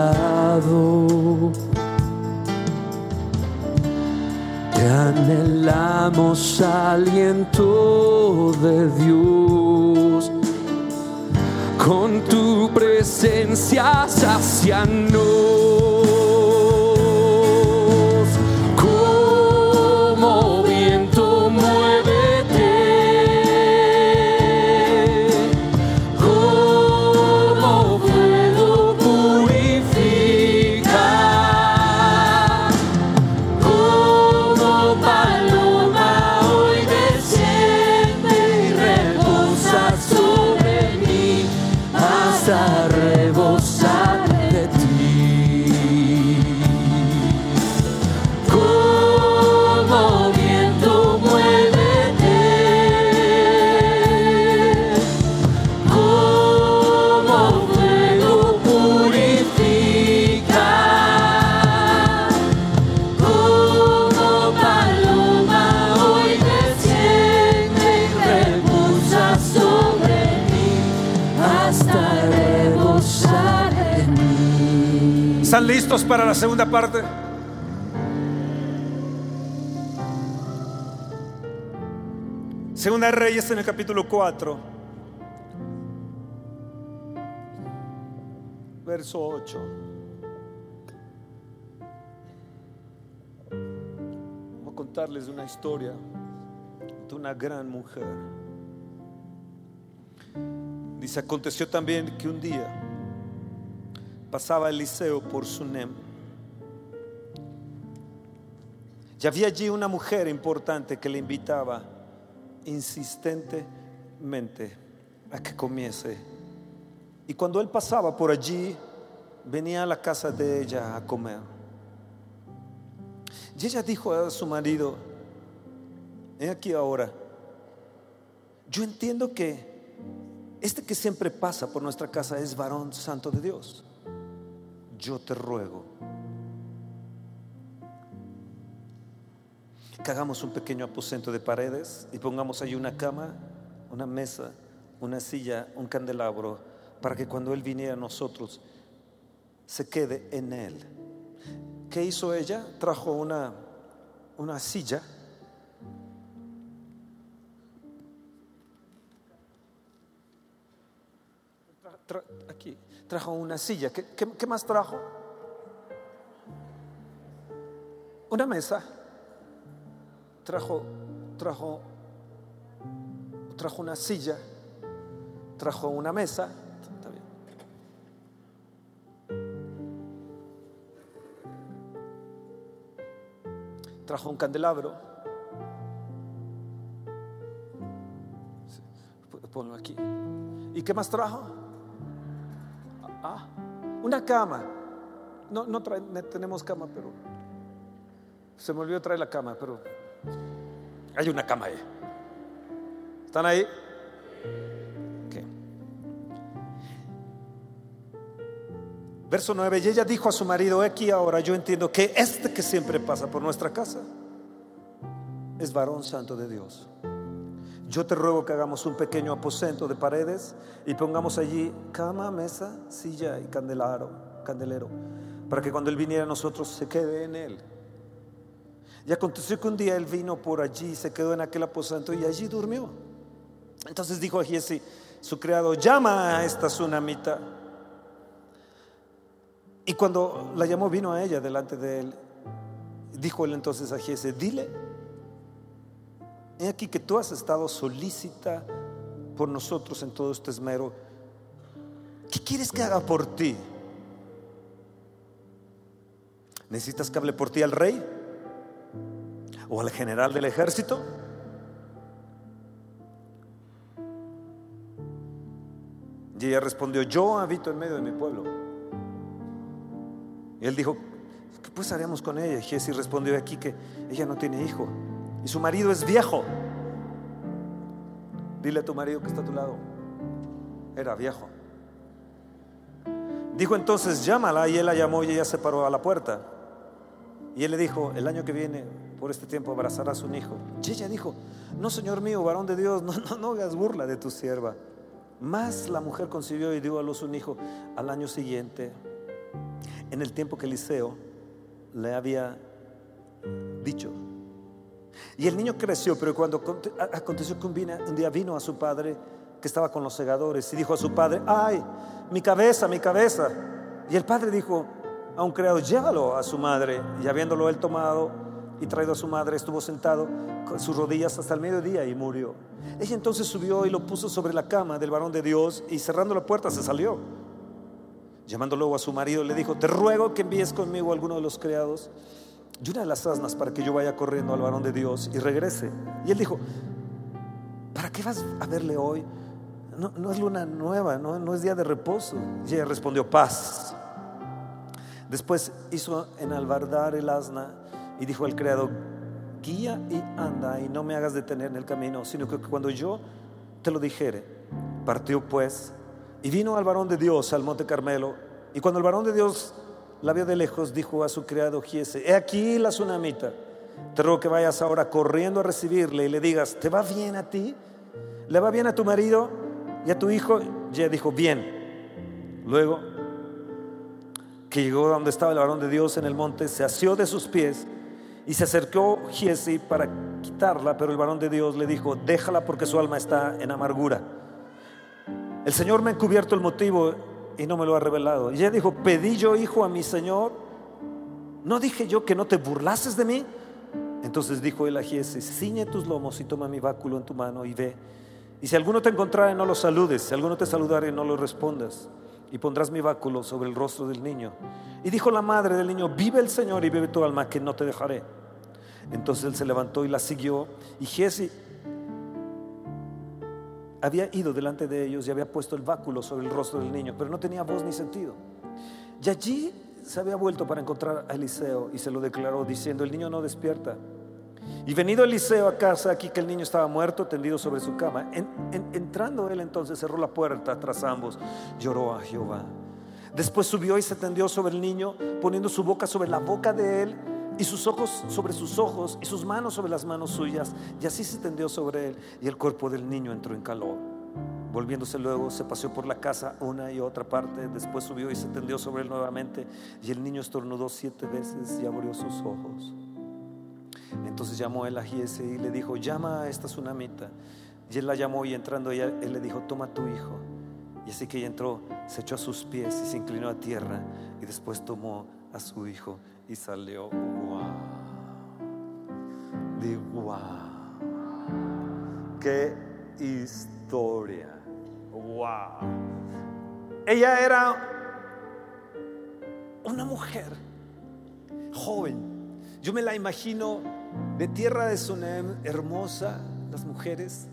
Te anhelamos aliento de Dios, con tu presencia sacianos. Segunda parte? Segunda de Reyes en el capítulo 4, verso 8. Voy a contarles una historia de una gran mujer. Dice, aconteció también que un día pasaba Eliseo por Sunem. Y había allí una mujer importante que le invitaba insistentemente a que comiese. Y cuando él pasaba por allí, venía a la casa de ella a comer. Y ella dijo a su marido, he aquí ahora, yo entiendo que este que siempre pasa por nuestra casa es varón santo de Dios. Yo te ruego que hagamos un pequeño aposento de paredes y pongamos allí una cama, una mesa, una silla, un candelabro, para que cuando Él viniera a nosotros se quede en Él. ¿Qué hizo ella? Trajo una, una silla. Aquí, trajo una silla. ¿Qué, qué- qué más trajo? Una mesa. Trajo, trajo, trajo una silla. Trajo una mesa. Está bien. Trajo un candelabro. Ponlo aquí. ¿Y qué más trajo? Ah, una cama. No, no, trae- tenemos cama, pero se me olvidó traer la cama, pero hay una cama ahí. ¿Están ahí? Verso 9, y ella dijo a su marido, aquí ahora yo entiendo que este que siempre pasa por nuestra casa es varón santo de Dios. Yo te ruego que hagamos un pequeño aposento de paredes y pongamos allí cama, mesa, silla y candelaro, candelero, para que cuando él viniera a nosotros se quede en él. Y aconteció que un día él vino por allí, se quedó en aquel aposento y allí durmió. Entonces dijo a Giesi, su criado, llama a esta tsunamita. Y cuando la llamó, vino a ella delante de él. Dijo él entonces a Giesi, dile, he aquí que tú has estado solícita por nosotros en todo este esmero. ¿Qué quieres que haga por ti? ¿Necesitas que hable por ti al rey? ¿O al general del ejército? Y ella respondió, yo habito en medio de mi pueblo. Y él dijo, ¿qué pues haremos con ella? Y Giesi respondió aquí que ella no tiene hijo y su marido es viejo. Dile a tu marido que está a tu lado, era viejo. Dijo entonces, llámala y él la llamó y ella se paró a la puerta. Y él le dijo, el año que viene, por este tiempo, abrazarás un hijo. Y ella dijo, no, Señor mío, varón de Dios, no, no, no hagas burla de tu sierva. Más la mujer concibió y dio a luz un hijo al año siguiente, en el tiempo que Eliseo le había dicho. Y el niño creció, pero cuando aconteció que un día vino a su padre, que estaba con los segadores, y dijo a su padre, ay, mi cabeza, mi cabeza. Y el padre dijo a un criado, llévalo a su madre. Y habiéndolo él tomado y traído a su madre, estuvo sentado con sus rodillas hasta el mediodía y murió. Ella entonces subió y lo puso sobre la cama del varón de Dios y cerrando la puerta se salió. Llamando luego a su marido, le dijo, te ruego que envíes conmigo a alguno de los criados y una de las asnas para que yo vaya corriendo al varón de Dios y regrese. Y él dijo, ¿para qué vas a verle hoy? No, es luna nueva, no, no es día de reposo. Y ella respondió, paz. Después hizo enalbardar el asna y dijo al criado, guía y anda y no me hagas detener en el camino, sino que cuando yo te lo dijere, partió pues y vino al varón de Dios al monte Carmelo. Y cuando el varón de Dios la vio de lejos, dijo a su criado Giese, he aquí la tsunamita, te ruego que vayas ahora corriendo a recibirle y le digas, ¿te va bien a ti? ¿Le va bien a tu marido y a tu hijo? Y ella dijo, bien. Luego que llegó donde estaba el varón de Dios en el monte, se asió de sus pies y se acercó Giesi para quitarla, pero el varón de Dios le dijo, déjala porque su alma está en amargura. El Señor me ha encubierto el motivo y no me lo ha revelado. Y ella dijo, pedí yo hijo a mi Señor, ¿no dije yo que no te burlases de mí? Entonces dijo él a Giesi, ciñe tus lomos y toma mi báculo en tu mano y ve. Y si alguno te encontrare, no lo saludes, si alguno te saludare, no lo respondas. Y pondrás mi báculo sobre el rostro del niño. Y dijo la madre del niño, vive el Señor y vive tu alma, que no te dejaré. Entonces él se levantó y la siguió. Y Giesi había ido delante de ellos y había puesto el báculo sobre el rostro del niño, pero no tenía voz ni sentido. Y allí se había vuelto para encontrar a Eliseo y se lo declaró diciendo, el niño no despierta. Y venido Eliseo a casa, aquí que el niño estaba muerto, tendido sobre su cama, entrando él entonces cerró la puerta tras ambos, lloró a Jehová. Después subió y se tendió sobre el niño, poniendo su boca sobre la boca de él y sus ojos sobre sus ojos y sus manos sobre las manos suyas. Y así se tendió sobre él y el cuerpo del niño entró en calor. Volviéndose luego, se paseó por la casa una y otra parte. Después subió y se tendió sobre él nuevamente. Y el niño estornudó siete veces y abrió sus ojos. Entonces llamó él a Giese y le dijo: Llama a esta tsunamita. Y él la llamó y entrando ella, él le dijo: Toma tu hijo. Y así que ella entró, se echó a sus pies y se inclinó a tierra. Y después tomó a su hijo y salió. ¡Wow! Wow. ¡Qué historia! ¡Wow! Ella era una mujer joven. Yo me la imagino de tierra de Sunem, hermosa, las mujeres.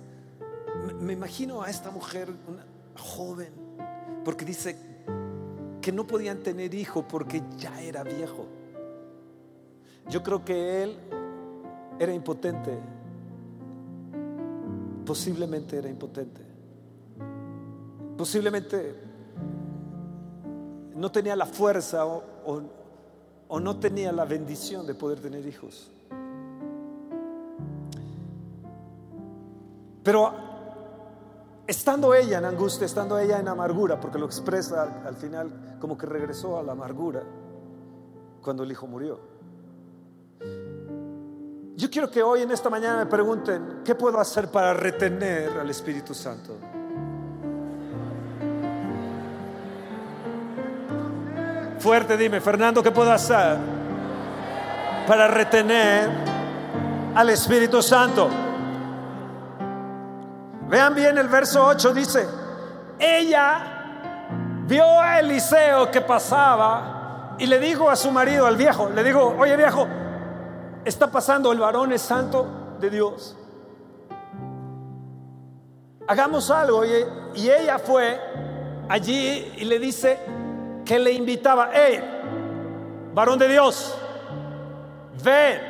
Me, imagino a esta mujer, una joven, porque dice que no podían tener hijo porque ya era viejo. Yo creo que él era impotente. Posiblemente era impotente. Posiblemente no tenía la fuerza o, o no tenía la bendición de poder tener hijos. Pero estando ella en angustia, estando ella en amargura, porque lo expresa al final como que regresó a la amargura cuando el hijo murió. Yo quiero que hoy en esta mañana me pregunten, ¿qué puedo hacer para retener al Espíritu Santo? Fuerte, dime, Fernando, ¿qué puedo hacer para retener al Espíritu Santo? Vean bien el verso 8, dice, ella vio a Eliseo que pasaba y le dijo a su marido, al viejo, le dijo, oye viejo, está pasando, el varón es santo de Dios. Hagamos algo. Y, ella fue allí y le dice que le invitaba, hey, varón de Dios, ven.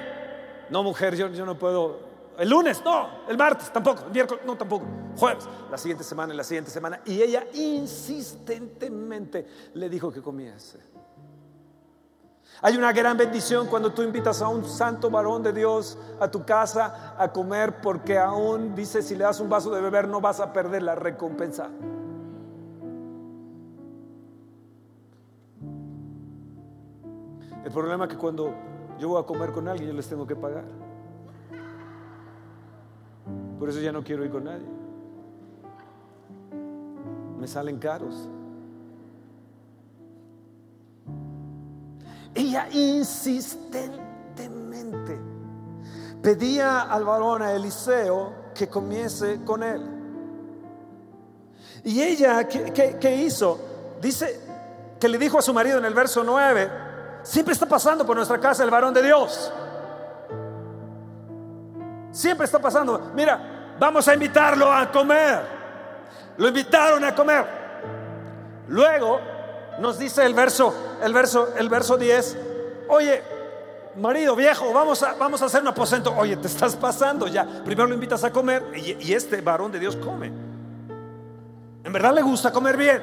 No, mujer, yo, yo no puedo. El lunes, no. El martes, tampoco. El miércoles, no, tampoco. Jueves, la siguiente semana, la siguiente semana. Y ella insistentemente le dijo que comiese. Hay una gran bendición cuando tú invitas a un santo varón de Dios a tu casa a comer porque aún dice si le das un vaso de beber no vas a perder la recompensa. El problema es que cuando yo voy a comer con alguien yo les tengo que pagar. Por eso ya no quiero ir con nadie. Me salen caros. Ella insistentemente pedía al varón, a Eliseo, que comiese con él. Y ella, ¿qué, hizo? Dice que le dijo a su marido en el verso 9, siempre está pasando por nuestra casa el varón de Dios. Siempre está pasando. Mira, vamos a invitarlo a comer. Lo invitaron a comer. Luego nos dice el verso, el verso, el verso 10, oye, marido viejo, vamos a, vamos a hacer un aposento. Oye, te estás pasando ya. Primero lo invitas a comer y, y este varón de Dios come. En verdad le gusta comer bien.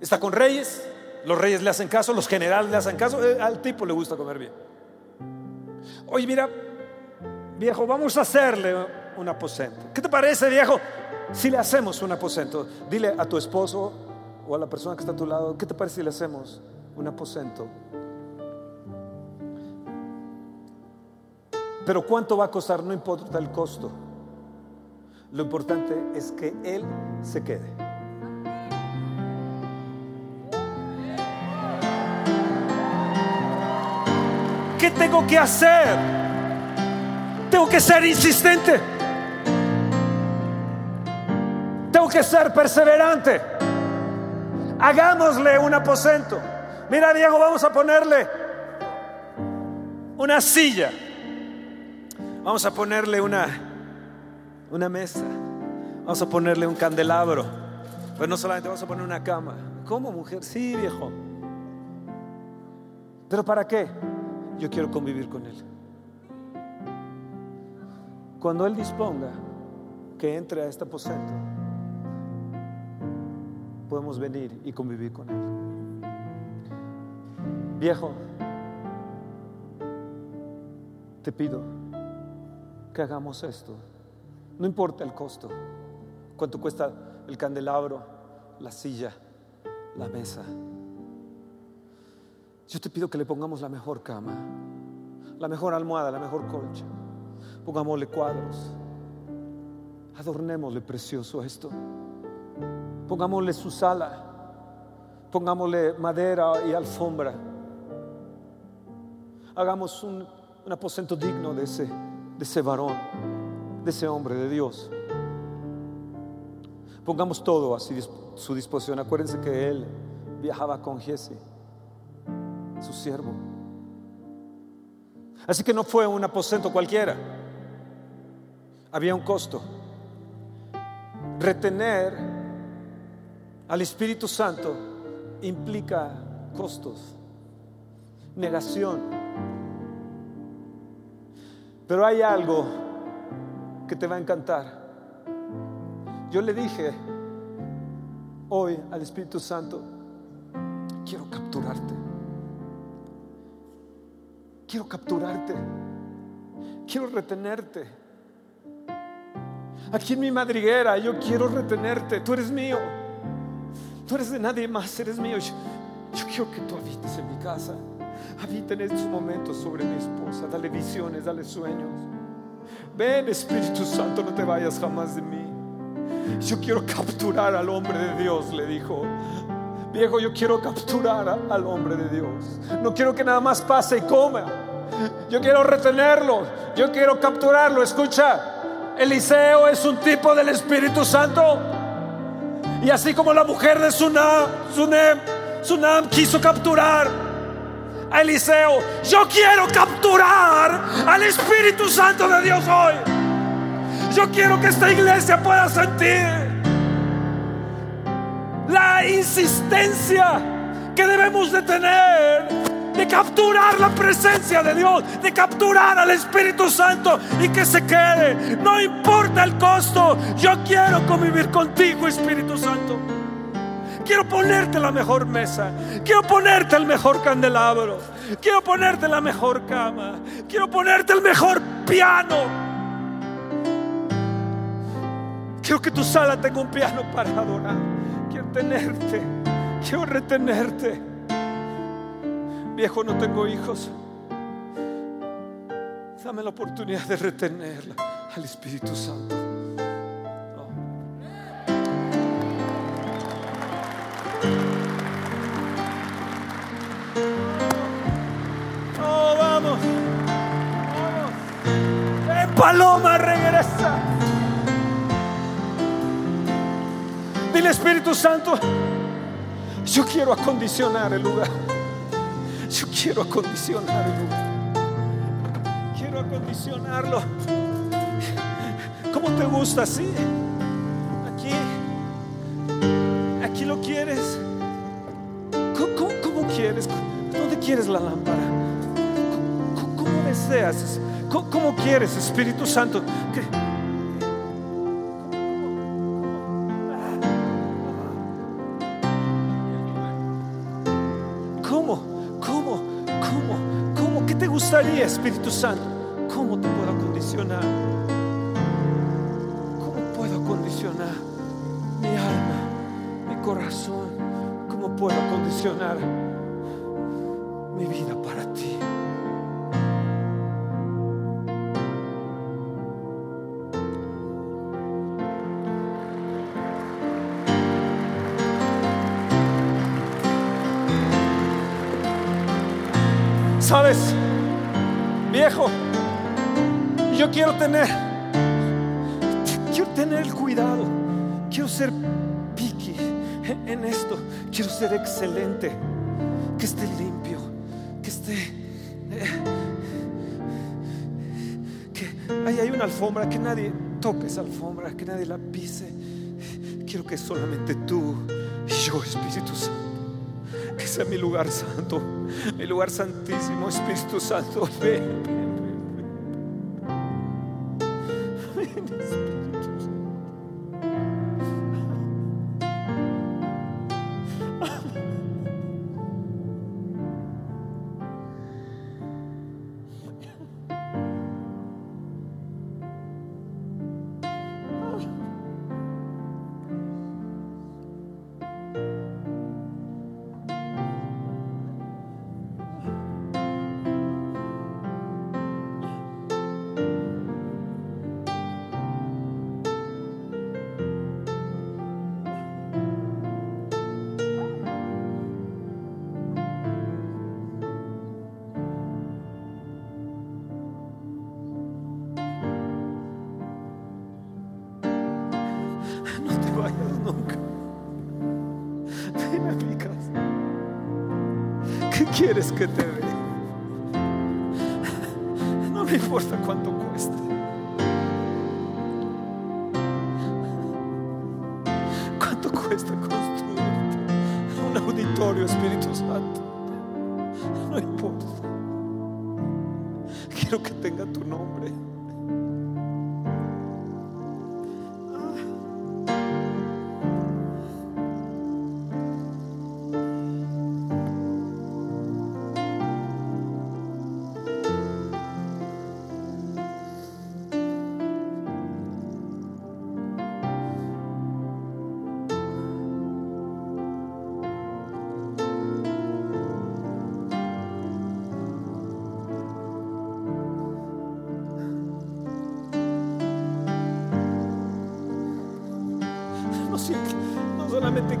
Está con reyes, los reyes le hacen caso, los generales le hacen caso, eh, al tipo le gusta comer bien. Oye, mira, viejo, vamos a hacerle un aposento. ¿Qué te parece, viejo? Si le hacemos un aposento, dile a tu esposo o a la persona que está a tu lado, ¿qué te parece si le hacemos un aposento? Pero cuánto va a costar, no importa el costo. Lo importante es que Él se quede. ¿Qué tengo que hacer? Tengo que ser insistente. Tengo que ser perseverante hagámosle un aposento. Mira, Diego, vamos a ponerle una silla. Vamos a ponerle una, una mesa. Vamos a ponerle un candelabro. Pero no solamente vamos a poner una cama. ¿Cómo mujer? Sí, viejo. ¿Pero para qué? Yo quiero convivir con Él. Cuando Él disponga que entre a este aposento, podemos venir y convivir con Él. Viejo, te pido que hagamos esto. No importa el costo, cuánto cuesta el candelabro, la silla, la mesa. Yo te pido que le pongamos la mejor cama, la mejor almohada, la mejor colcha. Pongámosle cuadros. Adornémosle precioso esto. Pongámosle su sala. Pongámosle madera y alfombra. Hagamos un, un aposento digno de ese, de ese varón, de ese hombre de Dios. Pongamos todo a su disposición. Acuérdense que él viajaba con Jesse, su siervo. Así que no fue un aposento cualquiera. Había un costo. Retener al Espíritu Santo implica costos, negación. Pero hay algo que te va a encantar. Yo le dije hoy al Espíritu Santo, quiero capturarte. Quiero capturarte. Quiero retenerte. Aquí en mi madriguera yo quiero retenerte. Tú eres mío. Tú eres de nadie más, eres mío. Yo, quiero que tú habites en mi casa. Habita en estos momentos sobre mi esposa. Dale visiones, dale sueños. Ven Espíritu Santo, no te vayas jamás de mí. Yo quiero capturar al hombre de Dios, le dijo. Viejo, yo quiero capturar al hombre de Dios. No quiero que nada más pase y coma. Yo quiero retenerlo. Yo quiero capturarlo. Escucha, Eliseo es un tipo del Espíritu Santo. Y así como la mujer de Sunam, Sunam quiso capturar a Eliseo, yo quiero capturar al Espíritu Santo de Dios hoy. Yo quiero que esta iglesia pueda sentir la insistencia que debemos de tener de capturar la presencia de Dios, de capturar al Espíritu Santo y que se quede. No importa el costo, yo quiero convivir contigo, Espíritu Santo. Quiero ponerte la mejor mesa. Quiero ponerte el mejor candelabro. Quiero ponerte la mejor cama. Quiero ponerte el mejor piano. Quiero que tu sala tenga un piano para adorar. Quiero tenerte. Quiero retenerte. Viejo, no tengo hijos. Dame la oportunidad de retenerla al Espíritu Santo. Oh, vamos. Vamos. Ven, paloma, regresa. Dile Espíritu Santo, yo quiero acondicionar el lugar. Yo quiero acondicionar el lugar. Quiero acondicionarlo. ¿Cómo te gusta así? Aquí. Aquí lo quieres. ¿Cómo, quieres? ¿Dónde quieres la lámpara? ¿Cómo, cómo deseas? ¿Cómo, quieres, Espíritu Santo? que- gustaría, Espíritu Santo? ¿Cómo te puedo acondicionar? ¿Cómo puedo acondicionar mi alma, mi corazón? ¿Cómo puedo acondicionar mi vida para ti? ¿Sabes? Quiero tener, quiero tener el cuidado, quiero ser picky en esto, quiero ser excelente, que esté limpio, que esté, eh, que ahí hay una alfombra, que nadie toque esa alfombra, que nadie la pise. Quiero que solamente tú Y yo, Espíritu Santo, que sea mi lugar santo, mi lugar santísimo, Espíritu Santo, ven,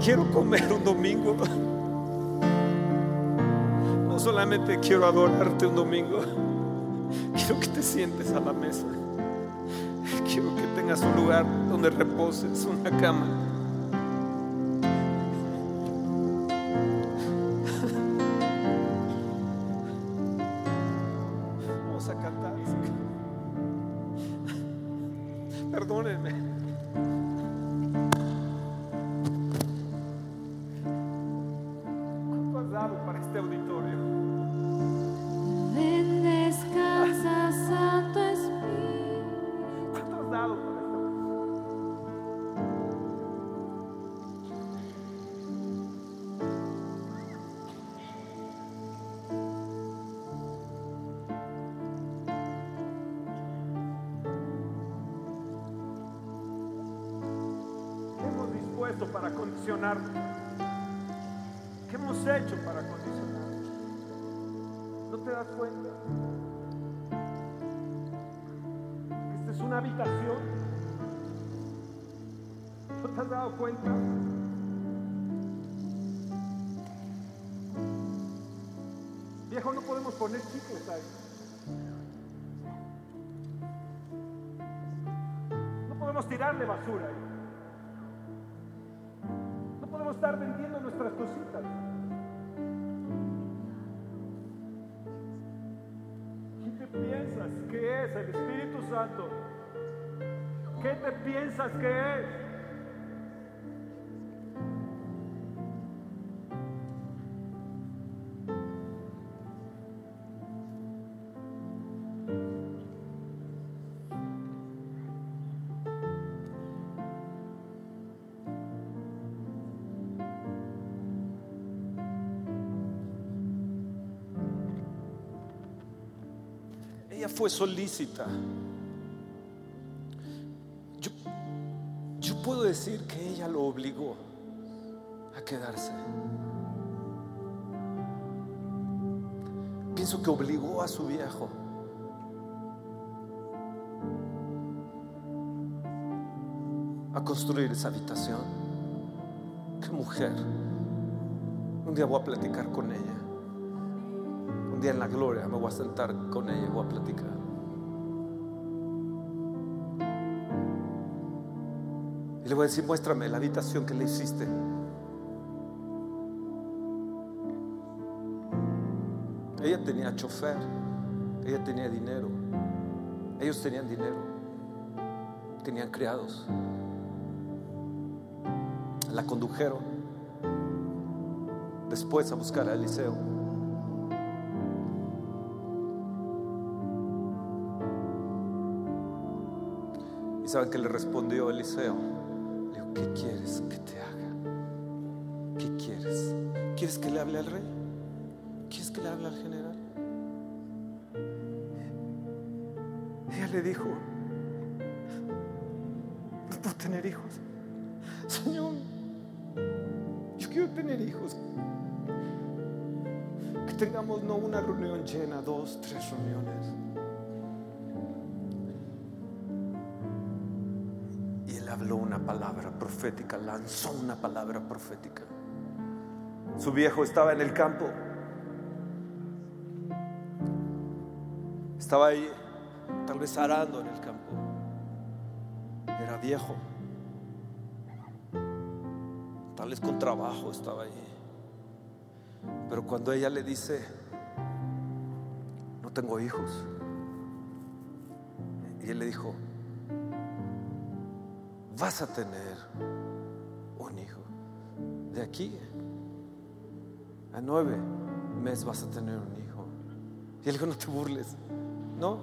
quiero comer un domingo. No solamente quiero adorarte un domingo. Quiero que te sientes a la mesa. Quiero que tengas un lugar donde reposes, una cama. Ella fue solícita. Yo, yo puedo decir que ella lo obligó a quedarse. Pienso que obligó a su viejo. A construir esa habitación. Qué mujer. Un día voy a platicar con ella. En la gloria me voy a sentar con ella voy a platicar. Y le voy a decir, muéstrame la habitación que le hiciste. Ella tenía chofer, ella tenía dinero, ellos tenían dinero, tenían criados. La condujeron después a buscar a Eliseo. ¿Y saben que le respondió Eliseo? Le dijo, ¿qué quieres que te haga? ¿Qué quieres? ¿Quieres que le hable al rey? ¿Quieres que le hable al general? Ella le dijo, una palabra profética, lanzó una palabra profética. Su viejo estaba en el campo. Estaba ahí, tal vez arando en el campo. Era viejo. Tal vez con trabajo estaba ahí. Pero cuando ella le dice, no tengo hijos. Y él le dijo, vas a tener un hijo. De aquí a nueve meses vas a tener un hijo. Y él dijo, no te burles. No.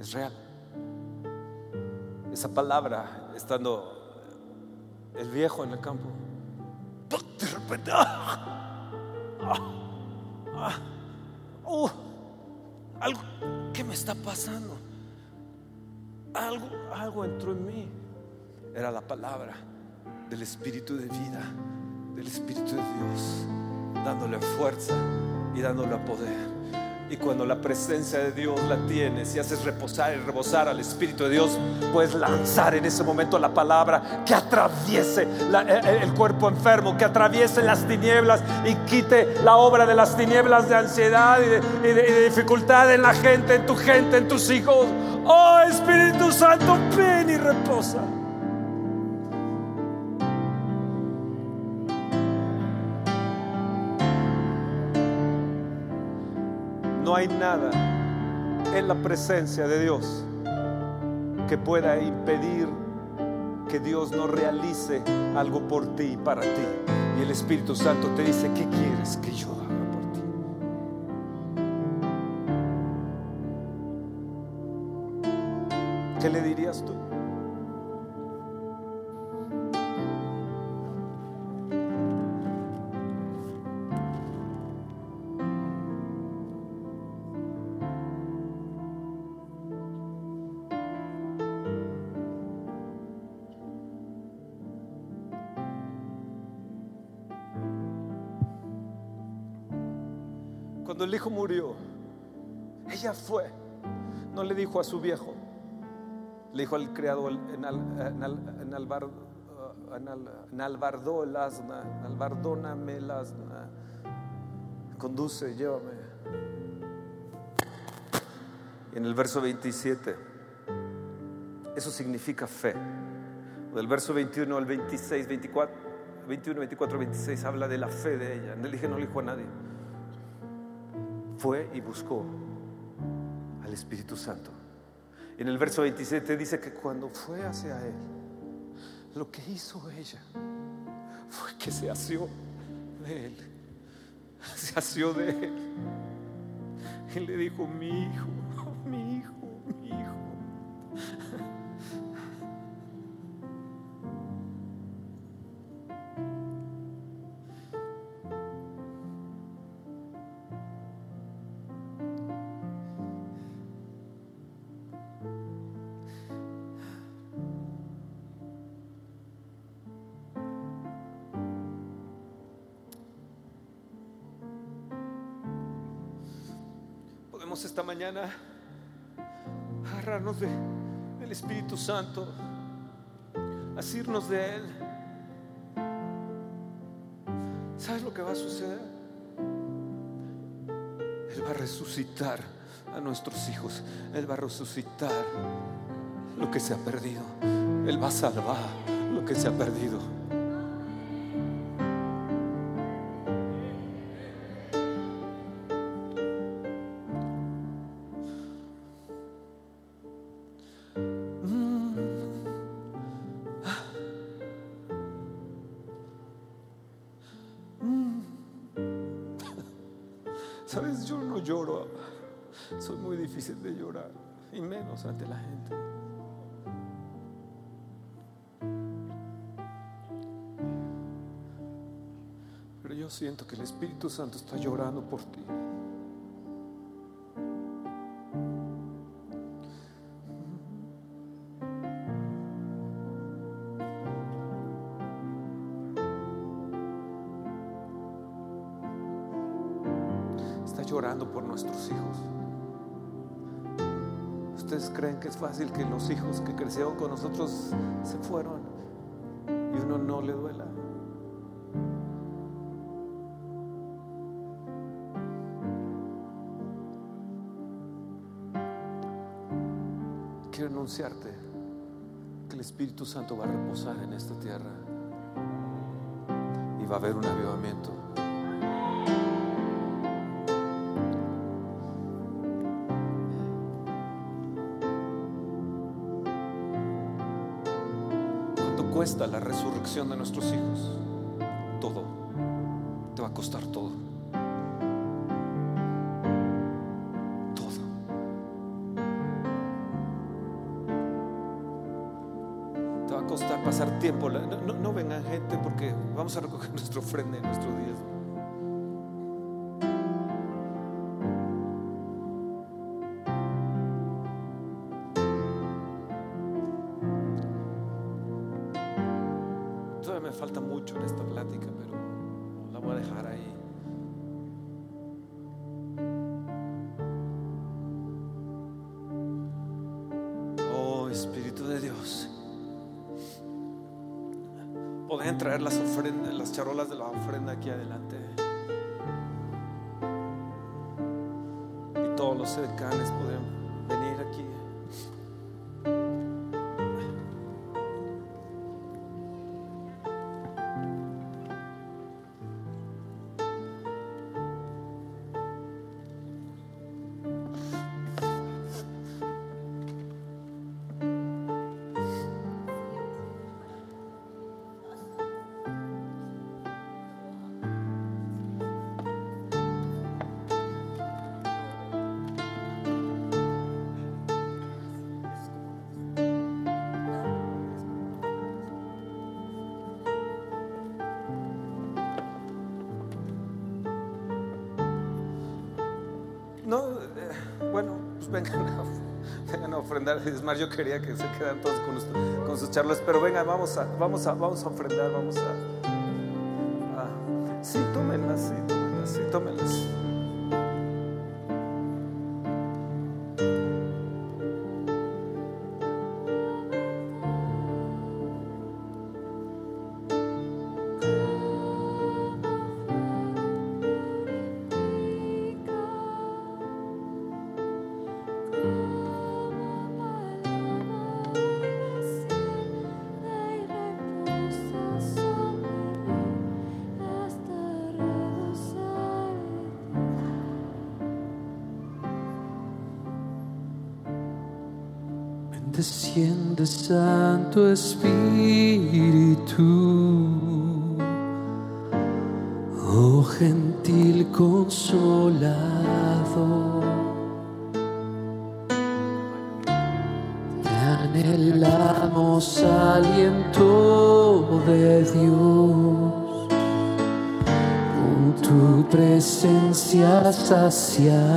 Es real. Esa palabra, estando el viejo en el campo, de repente. ¡Oh! algo, ¿qué me está pasando? Algo, algo entró en mí. Era la palabra del Espíritu de vida, del Espíritu de Dios, dándole fuerza y dándole poder. Y cuando la presencia de Dios la tienes y haces reposar y rebosar al Espíritu de Dios, puedes lanzar en ese momento la palabra que atraviese la- el, el cuerpo enfermo, que atraviese las tinieblas y quite la obra de las tinieblas de ansiedad y de dificultad en la gente, en tu gente, en tus hijos. Oh Espíritu Santo, ven y reposa. No hay nada en la presencia de Dios que pueda impedir que Dios no realice algo por ti y para ti. Y el Espíritu Santo te dice, ¿qué quieres que yo haga ¿Qué le dirías tú? Cuando el hijo murió, ella fue, no le dijo a su viejo, le dijo al criado en, al, en, al- en albar- en al- en albardó el asna, albardóname el asna, conduce, llévame. Y en el verso 27, eso significa fe. Del verso 21 al 26, 24, 21, 24, 26 habla de la fe de ella. Le dije, no le dijo a nadie fue y buscó al Espíritu Santo. En el verso 27 dice que cuando fue hacia Él, lo que hizo ella fue que se asió de Él. Se asió de Él. Y le dijo, mi hijo, mi hijo, mi hijo. Esta mañana agarrarnos de- del Espíritu Santo, asirnos de Él. ¿Sabes lo que va a suceder? Él va a resucitar a nuestros hijos. Él va a resucitar lo que se ha perdido. Él va a salvar lo que se ha perdido. Que el Espíritu Santo está llorando por ti. Está llorando por nuestros hijos. ¿Ustedes creen que es fácil que los hijos que crecieron con nosotros se fueron Espíritu Santo va a reposar en esta tierra y va a haber un avivamiento. ¿Cuánto cuesta la resurrección de nuestros hijos? Nuestra ofrenda en nuestros días. Todavía me falta mucho en esta plática, Podrían traer las ofrendas, las charolas de la ofrenda aquí adelante. Y todos los cercanos podrían Es más, yo quería que se quedan todos con, con sus charlas, pero vengan, vamos a, vamos a, vamos a ofrendar, vamos a- Santo Espíritu, oh gentil consolador. Te anhelamos aliento de Dios, con tu presencia sacianos.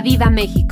Viva México!